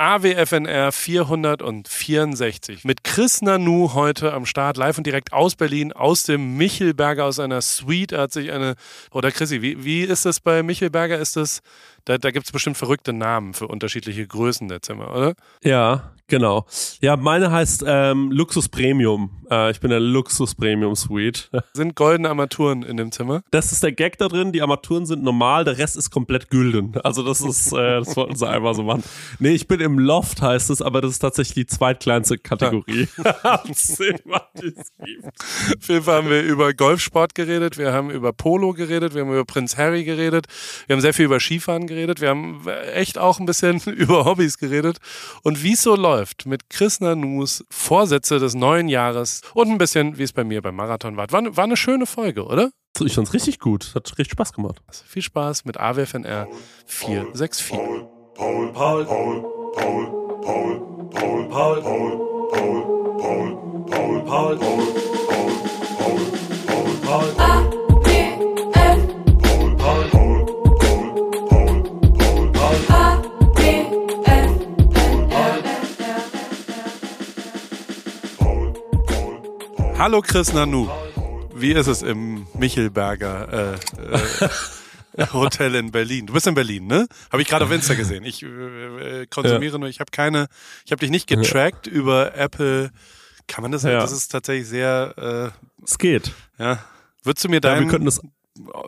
AWFNR 464 mit Chris Nanu heute am Start, live und direkt aus Berlin, aus dem Michelberger, aus einer Suite. Hat sich eine, oder Chrissy, wie, wie ist das bei Michelberger? Ist das, da, da gibt es bestimmt verrückte Namen für unterschiedliche Größen der Zimmer, oder? Ja, genau. Ja, meine heißt ähm, Luxus Premium. Äh, ich bin der Luxus Premium Suite. Sind goldene Armaturen in dem Zimmer? Das ist der Gag da drin. Die Armaturen sind normal, der Rest ist komplett gülden. Also das ist, äh, das wollten sie einfach so machen. Nee, ich bin im Loft, heißt es, aber das ist tatsächlich die zweitkleinste Kategorie. Auf jeden Fall haben wir über Golfsport geredet, wir haben über Polo geredet, wir haben über Prinz Harry geredet, wir haben sehr viel über Skifahren geredet, wir haben echt auch ein bisschen über Hobbys geredet und wie es so läuft mit Chris Nanus Vorsätze des neuen Jahres und ein bisschen, wie es bei mir beim Marathon war. War, war eine schöne Folge, oder? Ich fand's richtig gut. Hat richtig Spaß gemacht. Also viel Spaß mit AWFNR 464. Paul, Paul, Paul, Paul, Paul, Paul, Paul, Paul, Paul, Paul, Paul, Paul, Paul, Paul, Paul, Paul, Paul, Paul. Hallo Chris Nanu. Wie ist es im Michelberger äh, äh, Hotel in Berlin? Du bist in Berlin, ne? Habe ich gerade auf Insta gesehen. Ich äh, konsumiere ja. nur, ich habe keine, ich habe dich nicht getrackt ja. über Apple. Kann man das? Ja. Das ist tatsächlich sehr. Äh, es geht. Ja. Würdest du mir deinen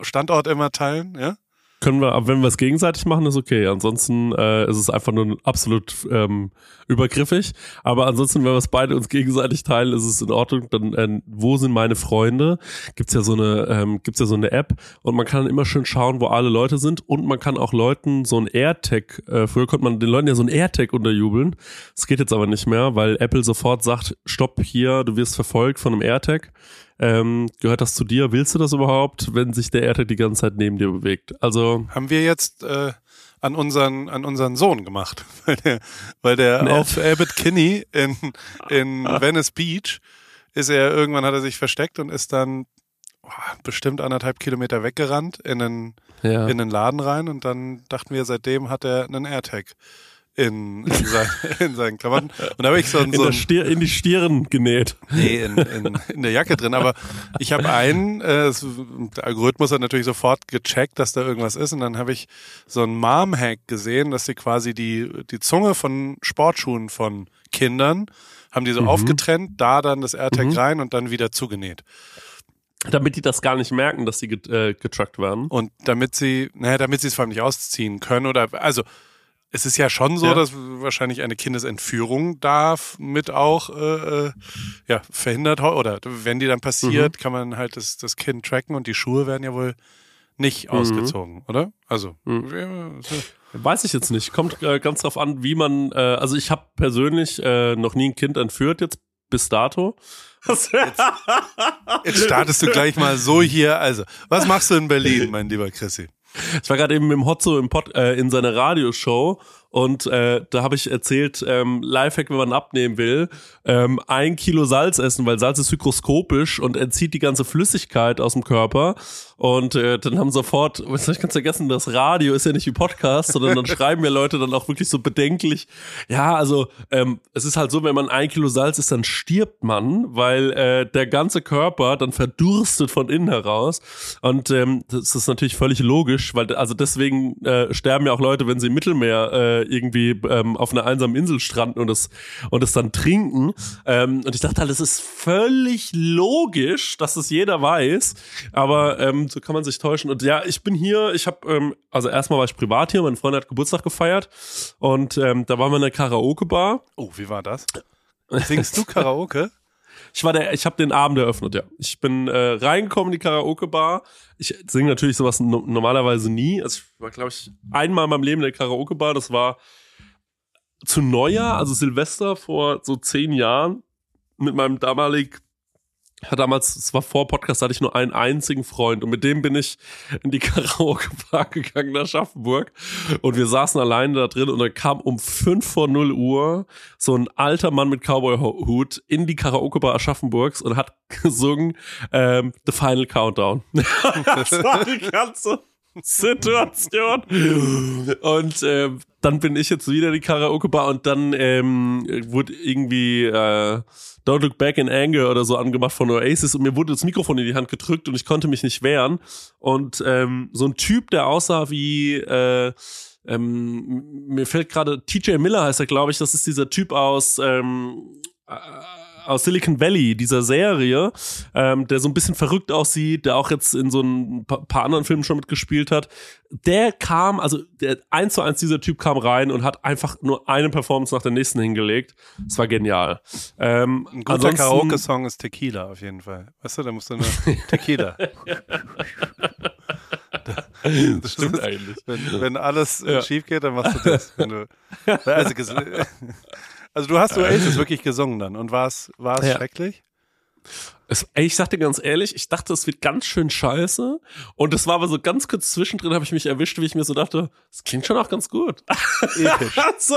Standort immer teilen? Ja können wir, wenn wir es gegenseitig machen, ist okay. Ansonsten äh, ist es einfach nur absolut ähm, übergriffig. Aber ansonsten, wenn wir es beide uns gegenseitig teilen, ist es in Ordnung. Dann, äh, wo sind meine Freunde? Gibt's ja so eine, ähm, gibt's ja so eine App und man kann immer schön schauen, wo alle Leute sind und man kann auch Leuten so ein AirTag. Äh, früher konnte man den Leuten ja so ein AirTag unterjubeln. Das geht jetzt aber nicht mehr, weil Apple sofort sagt: Stopp hier, du wirst verfolgt von einem AirTag. Ähm, gehört das zu dir? Willst du das überhaupt, wenn sich der AirTag die ganze Zeit neben dir bewegt? Also haben wir jetzt äh, an unseren an unseren Sohn gemacht, weil der, weil der nee. auf Abbott Kinney in in Venice Beach ist er irgendwann hat er sich versteckt und ist dann oh, bestimmt anderthalb Kilometer weggerannt in den ja. in den Laden rein und dann dachten wir seitdem hat er einen AirTag in, in, sein, in seinen Klamotten. Und da habe ich so, in, so ein, Stier, in die Stirn genäht. Nee, in, in, in der Jacke drin. Aber ich habe einen, äh, der Algorithmus hat natürlich sofort gecheckt, dass da irgendwas ist. Und dann habe ich so einen Mom-Hack gesehen, dass sie quasi die, die Zunge von Sportschuhen von Kindern haben die so mhm. aufgetrennt, da dann das AirTag mhm. rein und dann wieder zugenäht. Damit die das gar nicht merken, dass sie get, äh, getruckt werden. Und damit sie, naja, damit sie es vor allem nicht ausziehen können oder, also, es ist ja schon so, ja. dass wahrscheinlich eine Kindesentführung da mit auch äh, äh, ja, verhindert oder wenn die dann passiert, mhm. kann man halt das, das Kind tracken und die Schuhe werden ja wohl nicht mhm. ausgezogen, oder? Also mhm. weiß ich jetzt nicht. Kommt äh, ganz drauf an, wie man. Äh, also ich habe persönlich äh, noch nie ein Kind entführt jetzt bis dato. Jetzt, jetzt startest du gleich mal so hier. Also, was machst du in Berlin, mein lieber Chrissy? Ich war gerade eben mit dem Hotzo im Pod, äh, in seiner Radioshow und äh, da habe ich erzählt, ähm, Lifehack, wenn man abnehmen will, ähm, ein Kilo Salz essen, weil Salz ist hygroskopisch und entzieht die ganze Flüssigkeit aus dem Körper. Und äh, dann haben sofort, was ich ganz vergessen, das Radio ist ja nicht wie Podcast, sondern dann schreiben mir Leute dann auch wirklich so bedenklich, ja, also ähm, es ist halt so, wenn man ein Kilo Salz isst, dann stirbt man, weil äh, der ganze Körper dann verdurstet von innen heraus. Und ähm, das ist natürlich völlig logisch, weil also deswegen äh, sterben ja auch Leute, wenn sie im Mittelmeer äh, irgendwie ähm, auf einer einsamen Insel stranden und es und es dann trinken. Ähm, und ich dachte halt, es ist völlig logisch, dass es jeder weiß, aber ähm, so kann man sich täuschen. Und ja, ich bin hier, ich habe, ähm, also erstmal war ich privat hier, mein Freund hat Geburtstag gefeiert und ähm, da waren wir in der Karaoke-Bar. Oh, wie war das? Singst du Karaoke? Ich war der, ich habe den Abend eröffnet, ja. Ich bin äh, reingekommen in die Karaoke-Bar. Ich singe natürlich sowas no normalerweise nie. Also ich war, glaube ich, einmal in meinem Leben in der Karaoke-Bar. Das war zu Neujahr, also Silvester vor so zehn Jahren, mit meinem damalig ja, damals, es war vor Podcast, hatte ich nur einen einzigen Freund und mit dem bin ich in die Karaoke-Bar gegangen nach Schaffenburg und wir saßen alleine da drin und dann kam um fünf vor null Uhr so ein alter Mann mit Cowboy-Hut in die Karaoke-Bar Aschaffenburgs und hat gesungen ähm, The Final Countdown. das war die ganze Situation. Und äh, dann bin ich jetzt wieder in die Karaoke-Bar und dann ähm, wurde irgendwie äh, Don't Look Back in Anger oder so angemacht von Oasis und mir wurde das Mikrofon in die Hand gedrückt und ich konnte mich nicht wehren. Und ähm, so ein Typ, der aussah wie äh, ähm, mir fällt gerade TJ Miller heißt er, glaube ich, das ist dieser Typ aus ähm, äh, aus Silicon Valley, dieser Serie, ähm, der so ein bisschen verrückt aussieht, der auch jetzt in so ein paar anderen Filmen schon mitgespielt hat, der kam, also der eins zu eins dieser Typ kam rein und hat einfach nur eine Performance nach der nächsten hingelegt. Es war genial. Ähm, ein guter Karaoke-Song ist Tequila auf jeden Fall. Weißt du, da musst du nur Tequila. Das stimmt ist, eigentlich. Wenn, wenn alles ja. schief geht, dann machst du das. Du, also, also du hast Oasis wirklich gesungen dann und war es ja. schrecklich? Es, ey, ich sag dir ganz ehrlich, ich dachte, es wird ganz schön scheiße. Und es war aber so ganz kurz zwischendrin, habe ich mich erwischt, wie ich mir so dachte, es klingt schon auch ganz gut. So.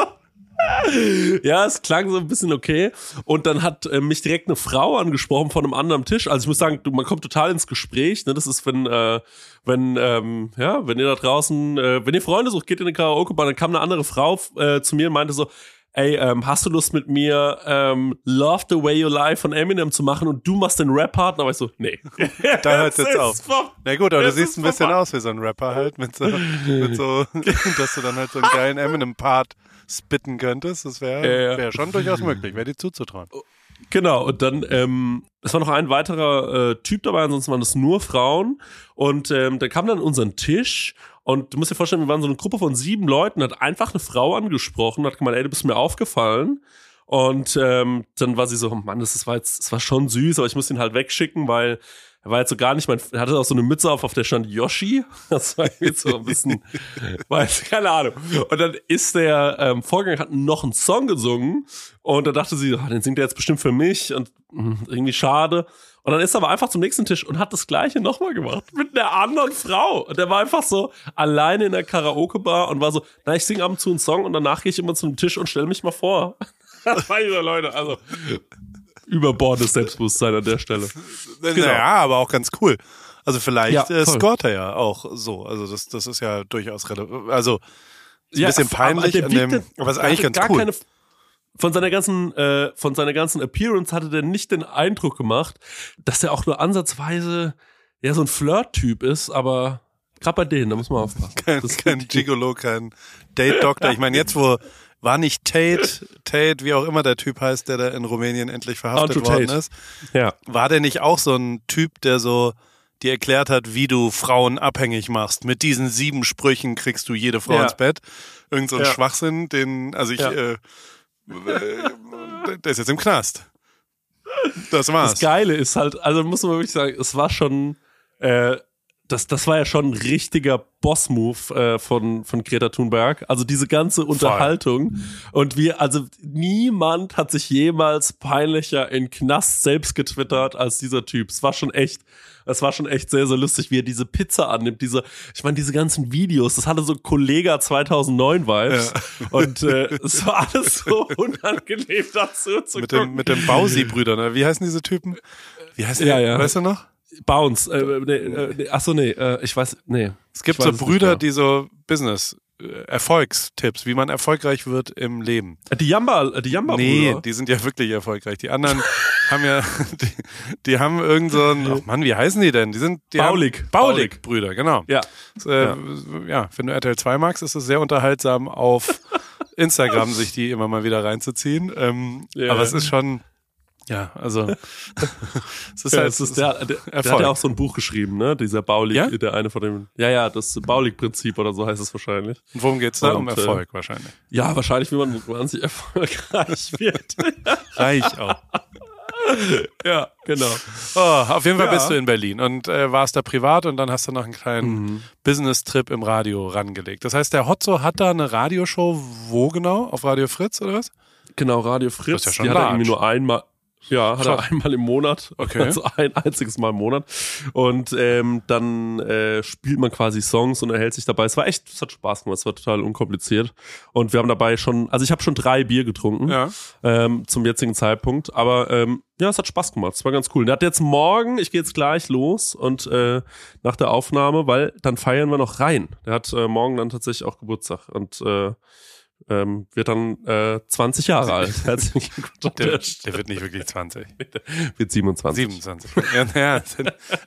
Ja, es klang so ein bisschen okay. Und dann hat äh, mich direkt eine Frau angesprochen von einem anderen Tisch. Also ich muss sagen, du, man kommt total ins Gespräch. Ne? Das ist, wenn, äh, wenn, ähm, ja, wenn ihr da draußen, äh, wenn ihr Freunde sucht, geht in eine Karaoke-Bar, dann kam eine andere Frau äh, zu mir und meinte so, ey, ähm, hast du Lust mit mir ähm, Love the Way You Lie von Eminem zu machen und du machst den Rap-Part? Aber ich so, nee. da hört jetzt auf. Na gut, aber du siehst ein bisschen aus wie so ein Rapper halt, mit so, mit so dass du dann halt so einen geilen Eminem-Part spitten könntest. Das wäre wär schon durchaus möglich, wäre dir zuzutrauen. Genau, und dann, ähm, es war noch ein weiterer äh, Typ dabei, ansonsten waren das nur Frauen. Und ähm, der kam dann an unseren Tisch und du musst dir vorstellen, wir waren so eine Gruppe von sieben Leuten, hat einfach eine Frau angesprochen, hat gemeint, ey, du bist mir aufgefallen. Und ähm, dann war sie so, Mann, das, das war jetzt, das war schon süß, aber ich muss ihn halt wegschicken, weil er war jetzt so gar nicht mein, er hatte auch so eine Mütze auf, auf der stand Yoshi. Das war jetzt so ein bisschen, weiß, keine Ahnung. Und dann ist der ähm, Vorgänger hat noch einen Song gesungen und da dachte sie, oh, den singt er jetzt bestimmt für mich und mh, hm, irgendwie schade. Und dann ist er aber einfach zum nächsten Tisch und hat das gleiche nochmal gemacht. Mit einer anderen Frau. Und der war einfach so alleine in der Karaoke-Bar und war so, na, ich singe ab und zu einen Song und danach gehe ich immer zum Tisch und stelle mich mal vor. Das war dieser Leute, also überbordendes Selbstbewusstsein an der Stelle. Genau. Ja, aber auch ganz cool. Also vielleicht ja, äh, scoret er ja auch so. Also das, das ist ja durchaus relevant. Also ein ja, bisschen peinlich an dem, aber ist eigentlich ganz cool. Keine, von seiner ganzen, äh, von seiner ganzen Appearance hatte der nicht den Eindruck gemacht, dass er auch nur ansatzweise ja so ein Flirt-Typ ist, aber gerade bei denen, da muss man aufpassen. Kein, kein Gigolo, kein Date-Doktor. Ich meine, jetzt wo war nicht Tate, Tate, wie auch immer der Typ heißt, der da in Rumänien endlich verhaftet Andrew worden Tate. ist. Ja. War der nicht auch so ein Typ, der so dir erklärt hat, wie du Frauen abhängig machst? Mit diesen sieben Sprüchen kriegst du jede Frau ja. ins Bett. Irgend so ein ja. Schwachsinn, den, also ich, ja. äh, der ist jetzt im Knast. Das war's. Das Geile ist halt, also muss man wirklich sagen, es war schon, äh, das, das war ja schon ein richtiger Boss-Move äh, von, von Greta Thunberg. Also diese ganze Unterhaltung. Voll. Und wir, also niemand hat sich jemals peinlicher in Knast selbst getwittert als dieser Typ. Es war schon echt, es war schon echt sehr, sehr lustig, wie er diese Pizza annimmt. Diese, ich meine, diese ganzen Videos, das hatte so Kollega 2009 Vibes. Ja. Und äh, es war alles so unangenehm dazu zu mit gucken. Dem, mit den Bausi-Brüdern, ne? Wie heißen diese Typen? Wie heißt ja, der? Ja. Weißt du noch? Bounce. Äh, nee, äh, nee, ach so, nee, äh, ich weiß, nee. Es gibt so Brüder, die so Business äh, Erfolgstipps, wie man erfolgreich wird im Leben. Äh, die Jamba, äh, die Jamba Nee, die sind ja wirklich erfolgreich. Die anderen haben ja, die, die haben irgend so ein, oh Mann, wie heißen die denn? Die sind, die Baulig. Haben, Baulig, Brüder, genau. Ja. Äh, ja. ja. wenn du RTL 2 magst, ist es sehr unterhaltsam auf Instagram sich die immer mal wieder reinzuziehen. Ähm, yeah. Aber es ist schon, ja, also es ist halt, es ist der, der, der, hat ja auch so ein Buch geschrieben, ne? Dieser Baulig, ja? der eine von dem, ja, ja, das Baulig-Prinzip oder so heißt es wahrscheinlich. Und worum geht's da? Und, um Erfolg äh, wahrscheinlich. Ja, wahrscheinlich, wie man wahnsinnig erfolgreich wird. Reich auch. ja, genau. Oh, auf jeden Fall ja. bist du in Berlin und äh, warst da privat und dann hast du noch einen kleinen mhm. Business-Trip im Radio rangelegt. Das heißt, der Hotzo hat da eine Radioshow, wo genau? Auf Radio Fritz oder was? Genau, Radio Fritz. Das ist ja schon die hat er irgendwie nur einmal Ja, hat er einmal im Monat. Okay. Also ein einziges Mal im Monat. Und ähm, dann äh, spielt man quasi Songs und erhält sich dabei. Es war echt, es hat Spaß gemacht, es war total unkompliziert. Und wir haben dabei schon, also ich habe schon drei Bier getrunken Ja. ähm, zum jetzigen Zeitpunkt. Aber ähm, ja, es hat Spaß gemacht. Es war ganz cool. Der hat jetzt morgen, ich gehe jetzt gleich los und äh, nach der Aufnahme, weil dann feiern wir noch rein. Der hat äh, morgen dann tatsächlich auch Geburtstag und äh, ähm, wird dann äh, 20 Jahre alt. Herzlichen Glückwunsch. Der, der wird nicht wirklich 20. wird 27. 27. Ja, naja,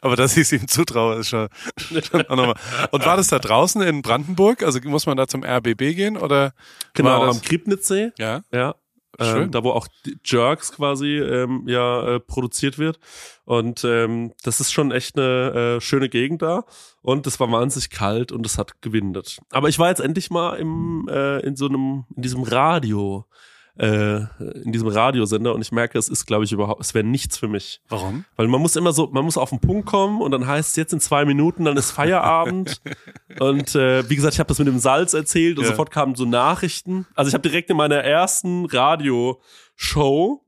aber dass ich es ihm zutraue, ist schon, schon auch nochmal. Und war das da draußen in Brandenburg? Also muss man da zum RBB gehen oder? Genau, am Kriebnitzsee. Ja. Ja. Ähm, da wo auch Jerks quasi ähm, ja äh, produziert wird. Und ähm, das ist schon echt eine äh, schöne Gegend da. Und es war wahnsinnig kalt und es hat gewindet. Aber ich war jetzt endlich mal im äh, in so einem in diesem Radio äh, in diesem Radiosender und ich merke, es ist glaube ich überhaupt es wäre nichts für mich. Warum? Weil man muss immer so, man muss auf den Punkt kommen und dann heißt es jetzt in zwei Minuten, dann ist Feierabend. und äh, wie gesagt, ich habe das mit dem Salz erzählt und Ja. sofort kamen so Nachrichten. Also ich habe direkt in meiner ersten Radioshow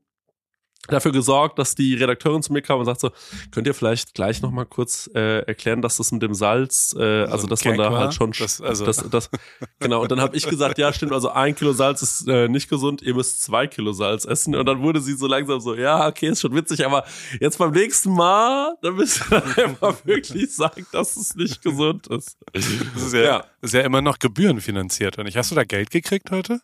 dafür gesorgt, dass die Redakteurin zu mir kam und sagt so, könnt ihr vielleicht gleich noch mal kurz äh, erklären, dass das mit dem Salz, äh, also ein dass man da war? halt schon, Das- also- das, das, genau. Und dann habe ich gesagt, ja stimmt, also ein Kilo Salz ist äh, nicht gesund, ihr müsst zwei Kilo Salz essen. Und dann wurde sie so langsam so, ja okay, ist schon witzig, aber jetzt beim nächsten Mal, dann müsst ihr einfach wirklich sagen, dass es nicht gesund ist. Das ist ja, Ja. Ist ja immer noch gebührenfinanziert. Und ich, hast du da Geld gekriegt heute?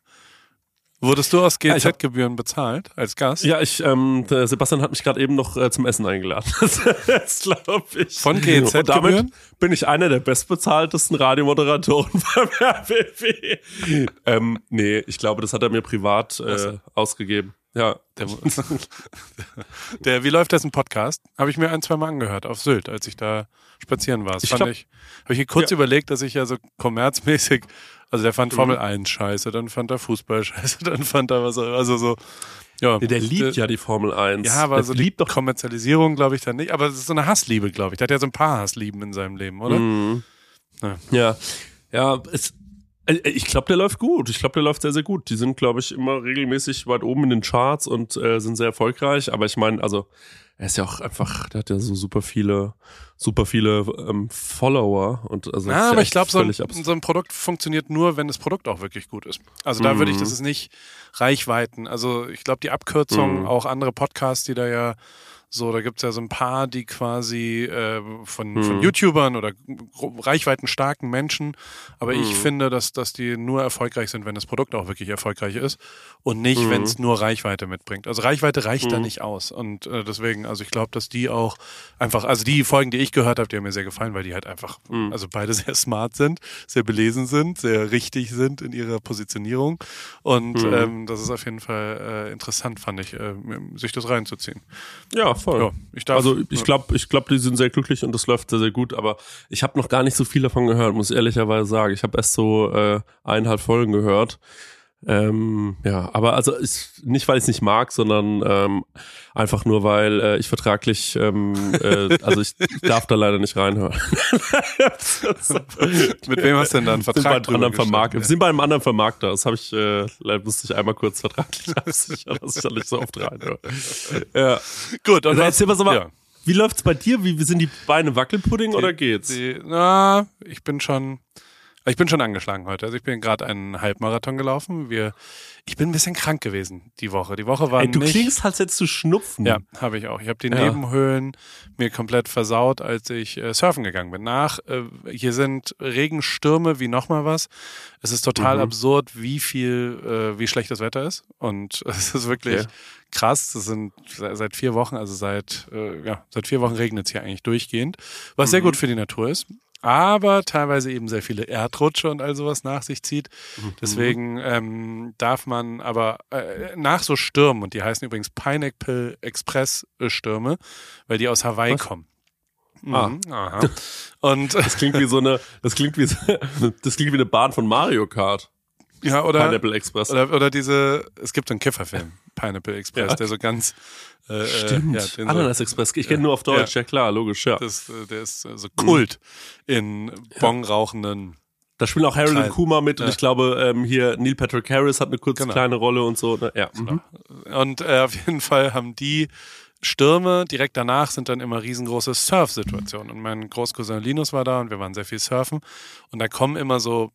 Wurdest du aus GZ-Gebühren bezahlt als Gast? Ja, ich, ähm, Sebastian hat mich gerade eben noch äh, zum Essen eingeladen. Das glaube ich. Von damit bin ich einer der bestbezahltesten Radiomoderatoren beim RBB. ähm, nee, ich glaube, das hat er mir privat äh, ausgegeben. Ja. Der, der, wie läuft das ein Podcast? Habe ich mir ein, zwei Mal angehört auf Sylt, als ich da spazieren war. Das Ich fand glaub- ich, habe ich kurz Ja. überlegt, dass ich ja so kommerzmäßig, also der Mhm. fand Formel 1 scheiße, dann fand er Fußball scheiße, dann fand er was, also so, ja. Der liebt ja die Formel 1. Ja, aber der so die liebt doch. Kommerzialisierung glaube ich dann nicht. Aber es ist so eine Hassliebe, glaube ich. Der hat ja so ein paar Hasslieben in seinem Leben, oder? Mhm. Ja. Ja, ja, es, ich glaube, der läuft gut. Ich glaube, der läuft sehr, sehr gut. Die sind, glaube ich, immer regelmäßig weit oben in den Charts und äh, sind sehr erfolgreich. Aber ich meine, also er ist ja auch einfach, der hat ja so super viele, super viele ähm, Follower und also Ja, ja aber ich echt glaube, so, so ein Produkt funktioniert nur, wenn das Produkt auch wirklich gut ist. Also da würde ich, Mhm. das ist nicht Reichweiten. Also ich glaube, die Abkürzung, Mhm. auch andere Podcasts, die da ja so, da gibt's ja so ein paar, die quasi äh, von, von Mhm. YouTubern oder reichweitenstarken Menschen, aber ich Mhm. finde, dass, dass die nur erfolgreich sind, wenn das Produkt auch wirklich erfolgreich ist und nicht, Mhm. wenn es nur Reichweite mitbringt. Also Reichweite reicht da Mhm. nicht aus und äh, deswegen, also ich glaube, dass die auch einfach, also die Folgen, die ich gehört habe, die haben mir sehr gefallen, weil die halt einfach, Mhm. also beide sehr smart sind, sehr belesen sind, sehr richtig sind in ihrer Positionierung und Mhm. ähm, das ist auf jeden Fall äh, interessant, fand ich, äh, sich das reinzuziehen. Ja, voll. Ja, ich darf, Also ich glaube, ich glaube, die sind sehr glücklich und das läuft sehr, sehr gut. Aber ich habe noch gar nicht so viel davon gehört, muss ich ehrlicherweise sagen. Ich habe erst so äh, eineinhalb Folgen gehört. Ähm, ja, aber also ist nicht, weil ich es nicht mag, sondern ähm, einfach nur, weil äh, ich vertraglich, ähm, äh, also ich darf da leider nicht reinhören. Mit wem hast du denn da einen sind bei Vertrag einem anderen. Wir geschrieben? sind bei einem anderen Vermarkter. Das habe ich, äh, leider musste ich einmal kurz vertraglich absichern, dass ich da nicht so oft reinhöre. Ja. Gut, und Also erzähl mal so mal, ja. wie läuft's bei dir? Wie, sind die Beine Wackelpudding oder geht's? Die, na, ich bin schon, ich bin schon angeschlagen heute. Also ich bin gerade einen Halbmarathon gelaufen. Wir, ich bin ein bisschen krank gewesen die Woche. Die Woche war Ey, du nicht, klingst, als hättest du Schnupfen. Ja, habe ich auch. Ich habe die Ja. Nebenhöhlen mir komplett versaut, als ich äh, surfen gegangen bin. Nach, äh, hier sind Regenstürme wie nochmal was. Es ist total Mhm. absurd, wie viel, äh, wie schlecht das Wetter ist. Und es ist wirklich Okay. krass. Das sind se- seit vier Wochen, also seit, äh, ja, seit vier Wochen regnet es hier eigentlich durchgehend, was sehr Mhm. gut für die Natur ist. Aber teilweise eben sehr viele Erdrutsche und all sowas nach sich zieht. Mhm. Deswegen ähm, darf man aber äh, nach so Stürmen, und die heißen übrigens Pineapple Express äh, Stürme, weil die aus Hawaii Was? kommen. Ah. Mhm, aha. Und Das klingt wie so eine, das klingt wie, das klingt wie eine Bahn von Mario Kart. ja, oder, Pineapple Express. oder oder diese, es gibt einen Kifferfilm, Pineapple Express, Ja. der so ganz äh, Stimmt. Äh, ja, den so, Ananas Express. Ich kenne nur auf Deutsch. Ja. klar, logisch, ja. das, äh, der ist äh, so Kult in Bon rauchenden Da spielen auch Harold und Kuma mit ja. und ich glaube, ähm, hier Neil Patrick Harris hat eine kurze genau. kleine Rolle und so. Ne? Ja. Genau. Mhm. Und äh, auf jeden Fall haben die Stürme, direkt danach sind dann immer riesengroße Surf-Situationen. Und mein Großcousin Linus war da und wir waren sehr viel surfen. Und da kommen immer so,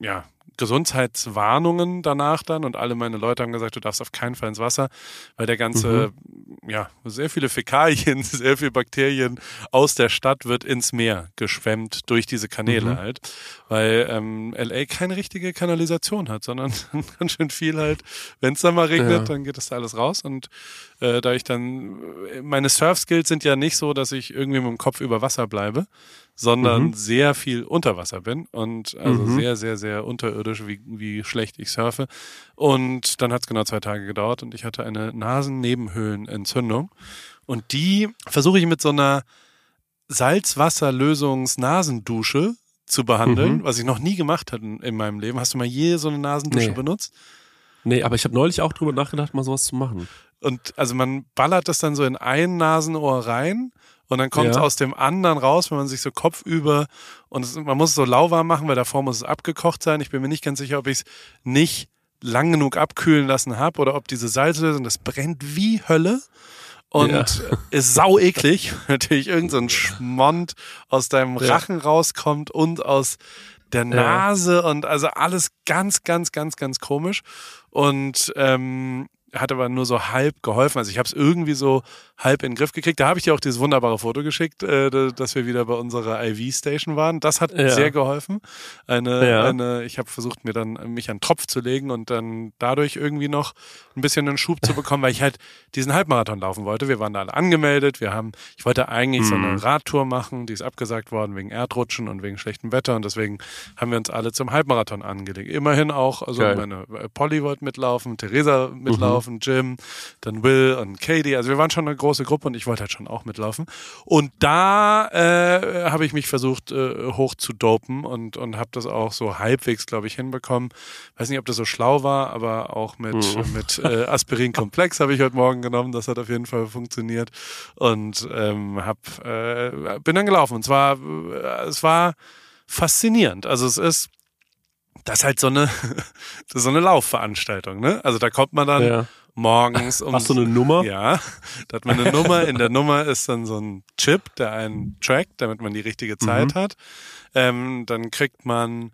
ja, Gesundheitswarnungen danach dann und alle meine Leute haben gesagt, du darfst auf keinen Fall ins Wasser, weil der ganze, mhm. ja, sehr viele Fäkalien, sehr viele Bakterien aus der Stadt wird ins Meer geschwemmt durch diese Kanäle mhm. halt, weil ähm, LA keine richtige Kanalisation hat, sondern ganz schön viel halt, wenn es dann mal regnet, ja. dann geht das da alles raus und äh, da ich dann, meine Surf-Skills sind ja nicht so, dass ich irgendwie mit dem Kopf über Wasser bleibe, sondern mhm. sehr viel unter Wasser bin und also mhm. sehr, sehr, sehr unterirdisch, wie, wie schlecht ich surfe. Und dann hat es genau zwei Tage gedauert und ich hatte eine Nasennebenhöhlenentzündung. Und die versuche ich mit so einer Salzwasserlösungs-Nasendusche zu behandeln, mhm. was ich noch nie gemacht hatte in meinem Leben. Hast du mal je so eine Nasendusche nee. benutzt? Nee, aber ich habe neulich auch drüber nachgedacht, mal sowas zu machen. Und also man ballert das dann so in ein Nasenohr rein und dann kommt es ja. aus dem anderen raus, wenn man sich so kopfüber und es, man muss es so lauwarm machen, weil davor muss es abgekocht sein. Ich bin mir nicht ganz sicher, ob ich es nicht lang genug abkühlen lassen habe oder ob diese Salzlösung, das brennt wie Hölle und ja. ist sau eklig. Natürlich irgend so ein Schmond aus deinem Rachen rauskommt und aus der Nase ja. und also alles ganz, ganz, ganz, ganz komisch. Und ähm, hat aber nur so halb geholfen. Also ich habe es irgendwie so halb in den Griff gekriegt. Da habe ich dir auch dieses wunderbare Foto geschickt, äh, dass wir wieder bei unserer IV-Station waren. Das hat ja. sehr geholfen. Eine, ja. eine, ich habe versucht, mir dann mich an den Tropf zu legen und dann dadurch irgendwie noch ein bisschen einen Schub zu bekommen, weil ich halt diesen Halbmarathon laufen wollte. Wir waren da alle angemeldet. Wir haben, ich wollte eigentlich mhm. so eine mhm. Radtour machen, die ist abgesagt worden wegen Erdrutschen und wegen schlechtem Wetter und deswegen haben wir uns alle zum Halbmarathon angelegt. Immerhin auch, also Geil. meine äh, Polly wollte mitlaufen, Theresa mitlaufen, mhm. Jim, dann Will und Katie. Also wir waren schon eine große Gruppe und ich wollte halt schon auch mitlaufen. Und da äh, habe ich mich versucht äh, hoch zu dopen und, und habe das auch so halbwegs, glaube ich, hinbekommen. Weiß nicht, ob das so schlau war, aber auch mit, mhm. mit äh, Aspirin-Komplex habe ich heute Morgen genommen. Das hat auf jeden Fall funktioniert. Und ähm, hab, äh, bin dann gelaufen. Und zwar, äh, es war faszinierend. Also es ist das ist halt so eine, so eine Laufveranstaltung, ne? Also da kommt man dann ja morgens um. Hast du eine Nummer? Ja, da hat man eine Nummer. In der Nummer ist dann so ein Chip, der einen trackt, damit man die richtige Zeit mhm. hat. Ähm, dann kriegt man,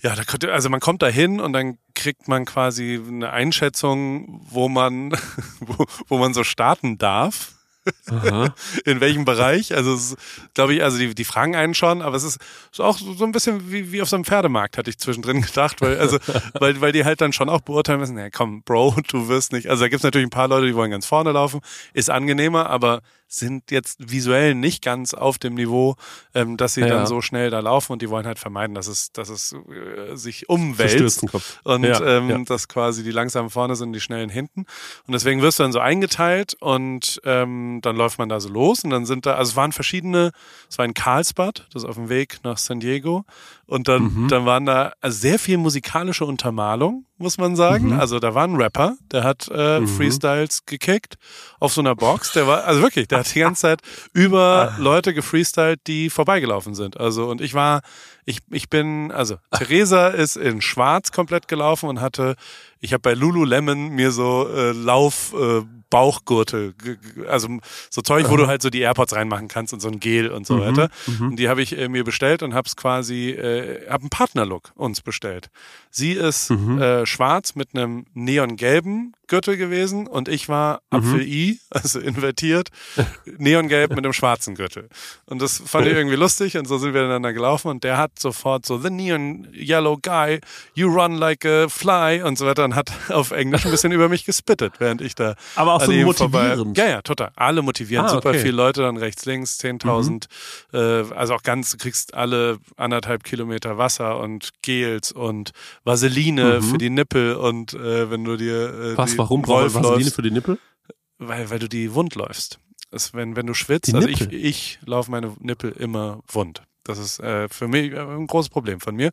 ja, da könnte, also man kommt da hin und dann kriegt man quasi eine Einschätzung, wo man, wo, wo man so starten darf. in welchem Bereich. Also glaube ich, also die, die fragen einen schon, aber es ist, ist auch so ein bisschen wie, wie auf so einem Pferdemarkt, hatte ich zwischendrin gedacht, weil, also, weil, weil die halt dann schon auch beurteilen müssen, ja komm, Bro, du wirst nicht. Also da gibt's natürlich ein paar Leute, die wollen ganz vorne laufen, ist angenehmer, aber sind jetzt visuell nicht ganz auf dem Niveau, ähm, dass sie ja. dann so schnell da laufen und die wollen halt vermeiden, dass es, dass es äh, sich umwälzt und ja, ähm, ja. dass quasi die langsamen vorne sind, die schnellen hinten. Und deswegen wirst du dann so eingeteilt und ähm, dann läuft man da so los und dann sind da, also es waren verschiedene, es war in Karlsbad, das ist auf dem Weg nach San Diego und dann, mhm. dann waren da also sehr viel musikalische Untermalung, muss man sagen. Mhm. Also da war ein Rapper, der hat äh, mhm. Freestyles gekickt auf so einer Box. Der war, also wirklich, der hat die ganze Zeit über Leute gefreestylt, die vorbeigelaufen sind. Also und ich war, ich, ich bin, also Theresa ist in Schwarz komplett gelaufen und hatte, ich habe bei Lululemon mir so äh, Lauf äh, Bauchgurte, also so Zeug, wo du halt so die AirPods reinmachen kannst und so ein Gel und so mhm, weiter. Mhm. Und die habe ich äh, mir bestellt und habe es quasi, äh, habe einen Partnerlook uns bestellt. Sie ist mhm. äh, schwarz mit einem neongelben Gürtel gewesen und ich war mhm. Apfel-I, also invertiert, neongelb mit einem schwarzen Gürtel. Und das fand ich irgendwie lustig und so sind wir ineinander gelaufen und der hat sofort so, the neon yellow guy, you run like a fly und so weiter und hat auf Englisch ein bisschen über mich gespittet, während ich da Aber auch so motivierend. Vorbei, ja, ja, total. Alle motivieren, ah, super okay. viele Leute dann rechts, links, 10.000, mhm. äh, also auch ganz, du kriegst alle anderthalb Kilometer Wasser und Gels und Vaseline mhm. für die Nippel und äh, wenn du dir äh, Was, warum brauchst du Vaseline für die Nippel? Weil, weil du die wund läufst. Wenn, wenn du schwitzt, also ich, ich laufe meine Nippel immer wund. Das ist äh, für mich äh, ein großes Problem von mir.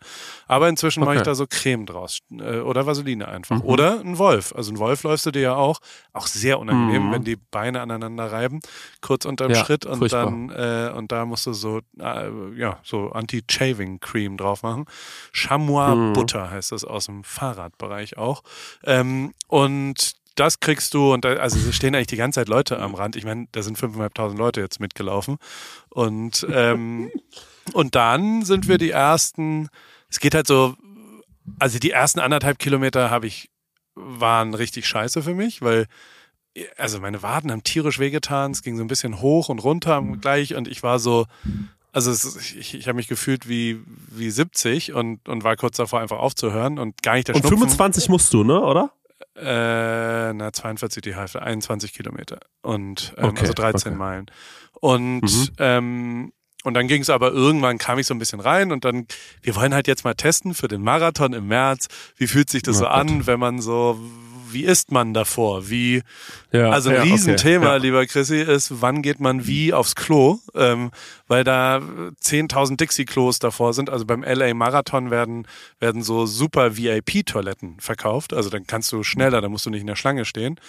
Aber inzwischen okay. mache ich da so Creme draus äh, oder Vaseline einfach. Mhm. Oder ein Wolf. Also ein Wolf läufst du dir ja auch. Auch sehr unangenehm, mhm. wenn die Beine aneinander reiben, kurz unterm ja, Schritt und furchtbar. dann äh, und da musst du so äh, ja so Anti-Shaving Cream drauf machen. Chamois mhm. Butter heißt das aus dem Fahrradbereich auch. Ähm, und das kriegst du und da, also es stehen eigentlich die ganze Zeit Leute am Rand. Ich meine, da sind 5.500 Leute jetzt mitgelaufen und ähm, und dann sind wir die ersten. Es geht halt so, also die ersten anderthalb Kilometer habe ich waren richtig scheiße für mich, weil also meine Waden haben tierisch wehgetan. Es ging so ein bisschen hoch und runter gleich und ich war so, also es, ich, ich habe mich gefühlt wie, wie 70 und, und war kurz davor einfach aufzuhören und gar nicht der Und Schnupfen. 25 musst du, ne, oder? Äh, na, 42 die Hälfte, 21 Kilometer. Und ähm, okay, also 13 okay. Meilen. Und mhm. ähm, und dann ging es aber irgendwann, kam ich so ein bisschen rein und dann, wir wollen halt jetzt mal testen für den Marathon im März. Wie fühlt sich das oh so Gott. an, wenn man so wie isst man davor? Wie, ja, also ein ja, Riesenthema, okay, ja. lieber Chrissy, ist, wann geht man wie aufs Klo? Ähm, weil da 10.000 Dixie-Klos davor sind. Also beim LA Marathon werden, werden so super VIP-Toiletten verkauft. Also dann kannst du schneller, da musst du nicht in der Schlange stehen.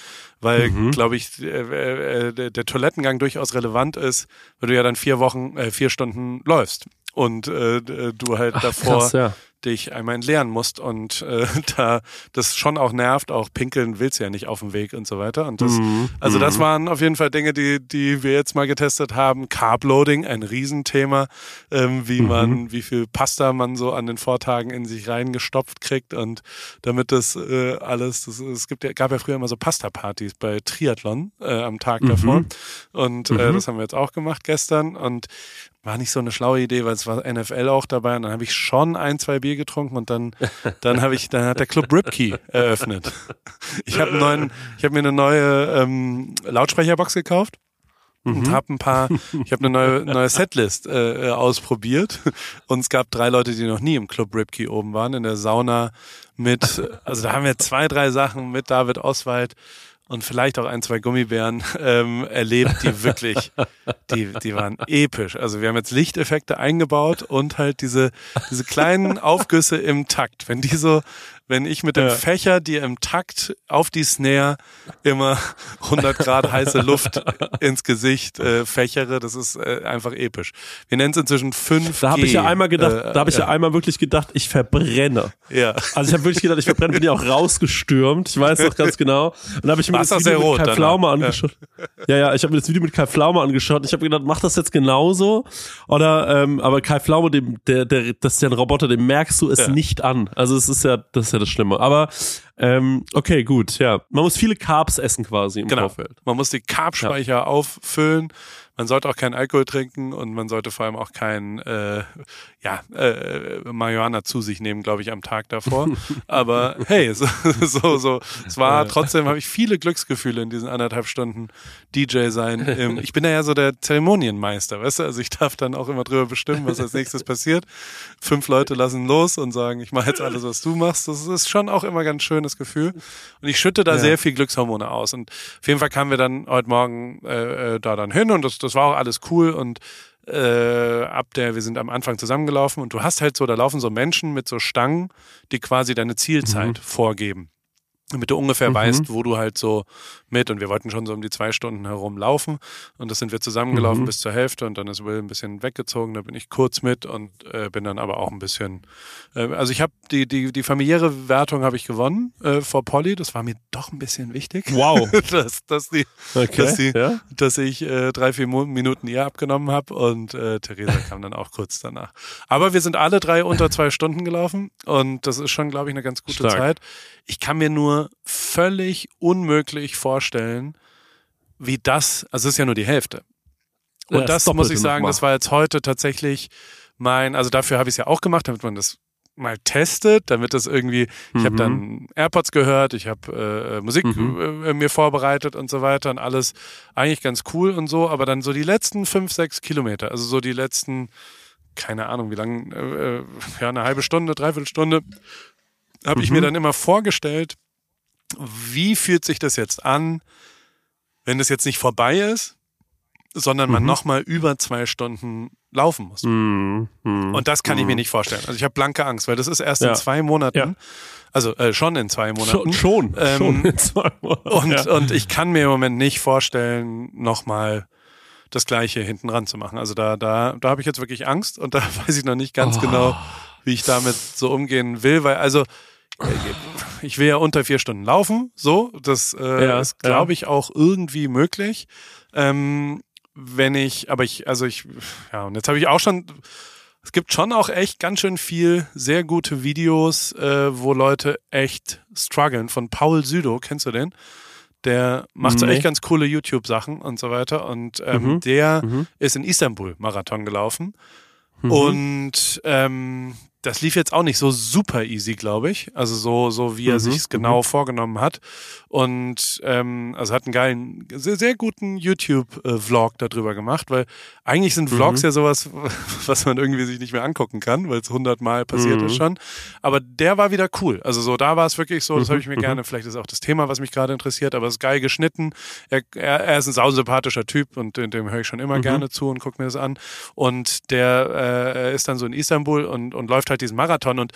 Weil, mhm. glaube ich, äh, äh, der Toilettengang durchaus relevant ist, weil du ja dann vier Wochen, äh, vier Stunden läufst und äh, du halt Ach, davor krass, ja dich einmal entleeren musst und äh, da das schon auch nervt, auch pinkeln willst du ja nicht auf dem Weg und so weiter. Und das, mhm. also das mhm. waren auf jeden Fall Dinge, die, die wir jetzt mal getestet haben. Carbloading, ein Riesenthema, ähm, wie mhm. man, wie viel Pasta man so an den Vortagen in sich reingestopft kriegt und damit das äh, alles, das, es gibt ja, gab ja früher immer so Pasta-Partys bei Triathlon äh, am Tag mhm. davor und äh, mhm. das haben wir jetzt auch gemacht gestern und war nicht so eine schlaue Idee, weil es war NFL auch dabei und dann habe ich schon ein, zwei Bier getrunken und dann, dann habe ich, dann hat der Club Ripkey eröffnet. Ich habe neuen, ich habe mir eine neue ähm, Lautsprecherbox gekauft und mhm. habe ein paar, ich habe eine neue, neue Setlist äh, ausprobiert und es gab drei Leute, die noch nie im Club Ripkey oben waren, in der Sauna mit, also da haben wir zwei, drei Sachen mit David Oswald und vielleicht auch ein, zwei Gummibären ähm, erlebt, die wirklich, die, die waren episch. Also wir haben jetzt Lichteffekte eingebaut und halt diese, diese kleinen Aufgüsse im Takt. Wenn die so, wenn ich mit dem ja. Fächer dir im Takt auf die Snare immer 100 Grad heiße Luft ins Gesicht äh, fächere. Das ist äh, einfach episch. Wir nennen es inzwischen 5G. Da habe ich ja einmal gedacht, äh, da habe ich ja. ja. einmal wirklich gedacht, ich verbrenne. Ja. Also ich habe wirklich gedacht, ich verbrenne, bin ja auch rausgestürmt. Ich weiß noch ganz genau. Und da habe ich mir War's das Video mit Kai Pflaume angeschaut. Ja, ja, ich habe mir das Video mit Kai Pflaume angeschaut ich habe gedacht, mach das jetzt genauso? Oder, ähm, aber Kai Pflaume, dem, der, der, das ist ja ein Roboter, dem merkst du es ja. nicht an. Also es ist ja, das ist ja das Schlimme. Aber ähm, okay, gut, ja. Man muss viele Carbs essen quasi im genau. Vorfeld. Man muss die Carbspeicher ja. auffüllen man sollte auch keinen Alkohol trinken und man sollte vor allem auch kein äh, ja, äh, Marihuana zu sich nehmen, glaube ich, am Tag davor. Aber hey, so, so, so es war trotzdem, habe ich viele Glücksgefühle in diesen anderthalb Stunden DJ sein. Ich bin ja so der Zeremonienmeister, weißt du? Also ich darf dann auch immer drüber bestimmen, was als nächstes passiert. Fünf Leute lassen los und sagen, ich mache jetzt alles, was du machst. Das ist schon auch immer ganz schönes Gefühl. Und ich schütte da ja. sehr viel Glückshormone aus. Und auf jeden Fall kamen wir dann heute Morgen äh, äh da dann hin und das, das war auch alles cool und äh, ab der, wir sind am Anfang zusammengelaufen und du hast halt so, da laufen so Menschen mit so Stangen, die quasi deine Zielzeit mhm. vorgeben damit du ungefähr mhm. weißt, wo du halt so mit und wir wollten schon so um die zwei Stunden herum laufen und das sind wir zusammengelaufen mhm. bis zur Hälfte und dann ist Will ein bisschen weggezogen, da bin ich kurz mit und äh, bin dann aber auch ein bisschen, äh, also ich habe die, die, die familiäre Wertung habe ich gewonnen äh, vor Polly, das war mir doch ein bisschen wichtig. Wow. dass, dass, die, okay. dass, die, ja? dass ich äh, drei, vier Minuten ihr abgenommen habe und äh, Theresa kam dann auch kurz danach. Aber wir sind alle drei unter zwei Stunden gelaufen und das ist schon, glaube ich, eine ganz gute Stark. Zeit. Ich kann mir nur völlig unmöglich vorstellen, wie das, also es ist ja nur die Hälfte. Und ja, das muss ich sagen, das war jetzt heute tatsächlich mein, also dafür habe ich es ja auch gemacht, damit man das mal testet, damit das irgendwie, mhm. ich habe dann AirPods gehört, ich habe äh, Musik mhm. äh, mir vorbereitet und so weiter und alles eigentlich ganz cool und so, aber dann so die letzten fünf, sechs Kilometer, also so die letzten, keine Ahnung, wie lange, äh, äh, ja, eine halbe Stunde, dreiviertel Stunde, habe mhm. ich mir mhm. dann immer vorgestellt, wie fühlt sich das jetzt an, wenn das jetzt nicht vorbei ist, sondern man mhm. nochmal über zwei Stunden laufen muss. Mhm. Mhm. Und das kann ich mir mhm. nicht vorstellen. Also ich habe blanke Angst, weil das ist erst ja. in zwei Monaten. Ja. Also äh, schon in zwei Monaten. Schon, schon, ähm, schon in zwei Monaten. Und, ja. und ich kann mir im Moment nicht vorstellen, nochmal das Gleiche hinten ran zu machen. Also da, da, da habe ich jetzt wirklich Angst und da weiß ich noch nicht ganz oh. genau, wie ich damit so umgehen will, weil also äh, ich will ja unter vier Stunden laufen, so, das äh, ja, ist, glaube ich, auch irgendwie möglich. Ähm, wenn ich, aber ich, also ich, ja, und jetzt habe ich auch schon, es gibt schon auch echt ganz schön viel sehr gute Videos, äh, wo Leute echt strugglen. Von Paul Südo, kennst du den? Der macht so nee. echt ganz coole YouTube-Sachen und so weiter. Und ähm, mhm. der mhm. ist in Istanbul Marathon gelaufen. Mhm. Und ähm, das lief jetzt auch nicht so super easy, glaube ich. Also so, so wie er mhm, sich genau mhm. vorgenommen hat. Und ähm, also hat einen geilen, sehr, sehr guten YouTube-Vlog darüber gemacht, weil eigentlich sind Vlogs mhm. ja sowas, was man irgendwie sich nicht mehr angucken kann, weil es hundertmal passiert ist mhm. schon. Aber der war wieder cool. Also so, da war es wirklich so, das habe ich mir mhm, gerne, vielleicht ist auch das Thema, was mich gerade interessiert, aber es ist geil geschnitten. Er, er, er ist ein sausympathischer Typ und dem, dem höre ich schon immer gerne zu und gucke mir das an. Und der äh, ist dann so in Istanbul und, und läuft halt diesen Marathon und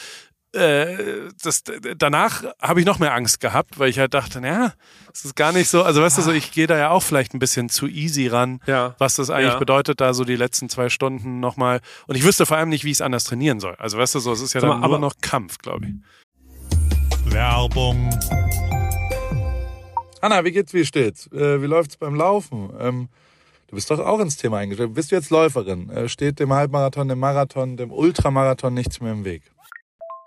äh, das, danach habe ich noch mehr Angst gehabt, weil ich halt dachte, naja, es ist gar nicht so, also weißt du so, ich gehe da ja auch vielleicht ein bisschen zu easy ran, ja. was das eigentlich ja. bedeutet, da so die letzten zwei Stunden nochmal und ich wüsste vor allem nicht, wie ich es anders trainieren soll. Also weißt du so, es ist ja dann mal, nur noch Kampf, glaube ich. Werbung. Anna, wie geht's, wie steht's? Äh, wie läuft's beim Laufen? Ähm, Du bist doch auch ins Thema eingestiegen. Bist du jetzt Läuferin? Äh, steht dem Halbmarathon, dem Marathon, dem Ultramarathon nichts mehr im Weg?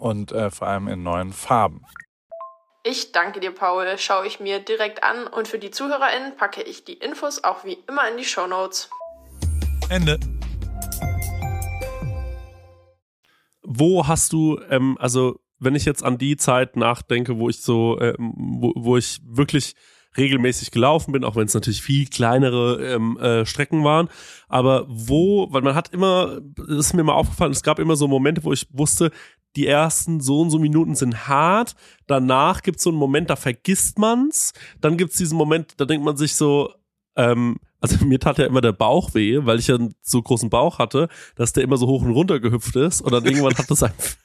und äh, vor allem in neuen Farben. Ich danke dir, Paul. Schaue ich mir direkt an und für die ZuhörerInnen packe ich die Infos auch wie immer in die Show Notes. Ende. Wo hast du, ähm, also wenn ich jetzt an die Zeit nachdenke, wo ich so, ähm, wo, wo ich wirklich regelmäßig gelaufen bin, auch wenn es natürlich viel kleinere ähm, äh, Strecken waren. Aber wo, weil man hat immer, ist mir mal aufgefallen, es gab immer so Momente, wo ich wusste, die ersten so und so Minuten sind hart. Danach gibt es so einen Moment, da vergisst man's. Dann gibt es diesen Moment, da denkt man sich so, ähm, also mir tat ja immer der Bauch weh, weil ich ja einen so großen Bauch hatte, dass der immer so hoch und runter gehüpft ist. Und dann irgendwann hat das einfach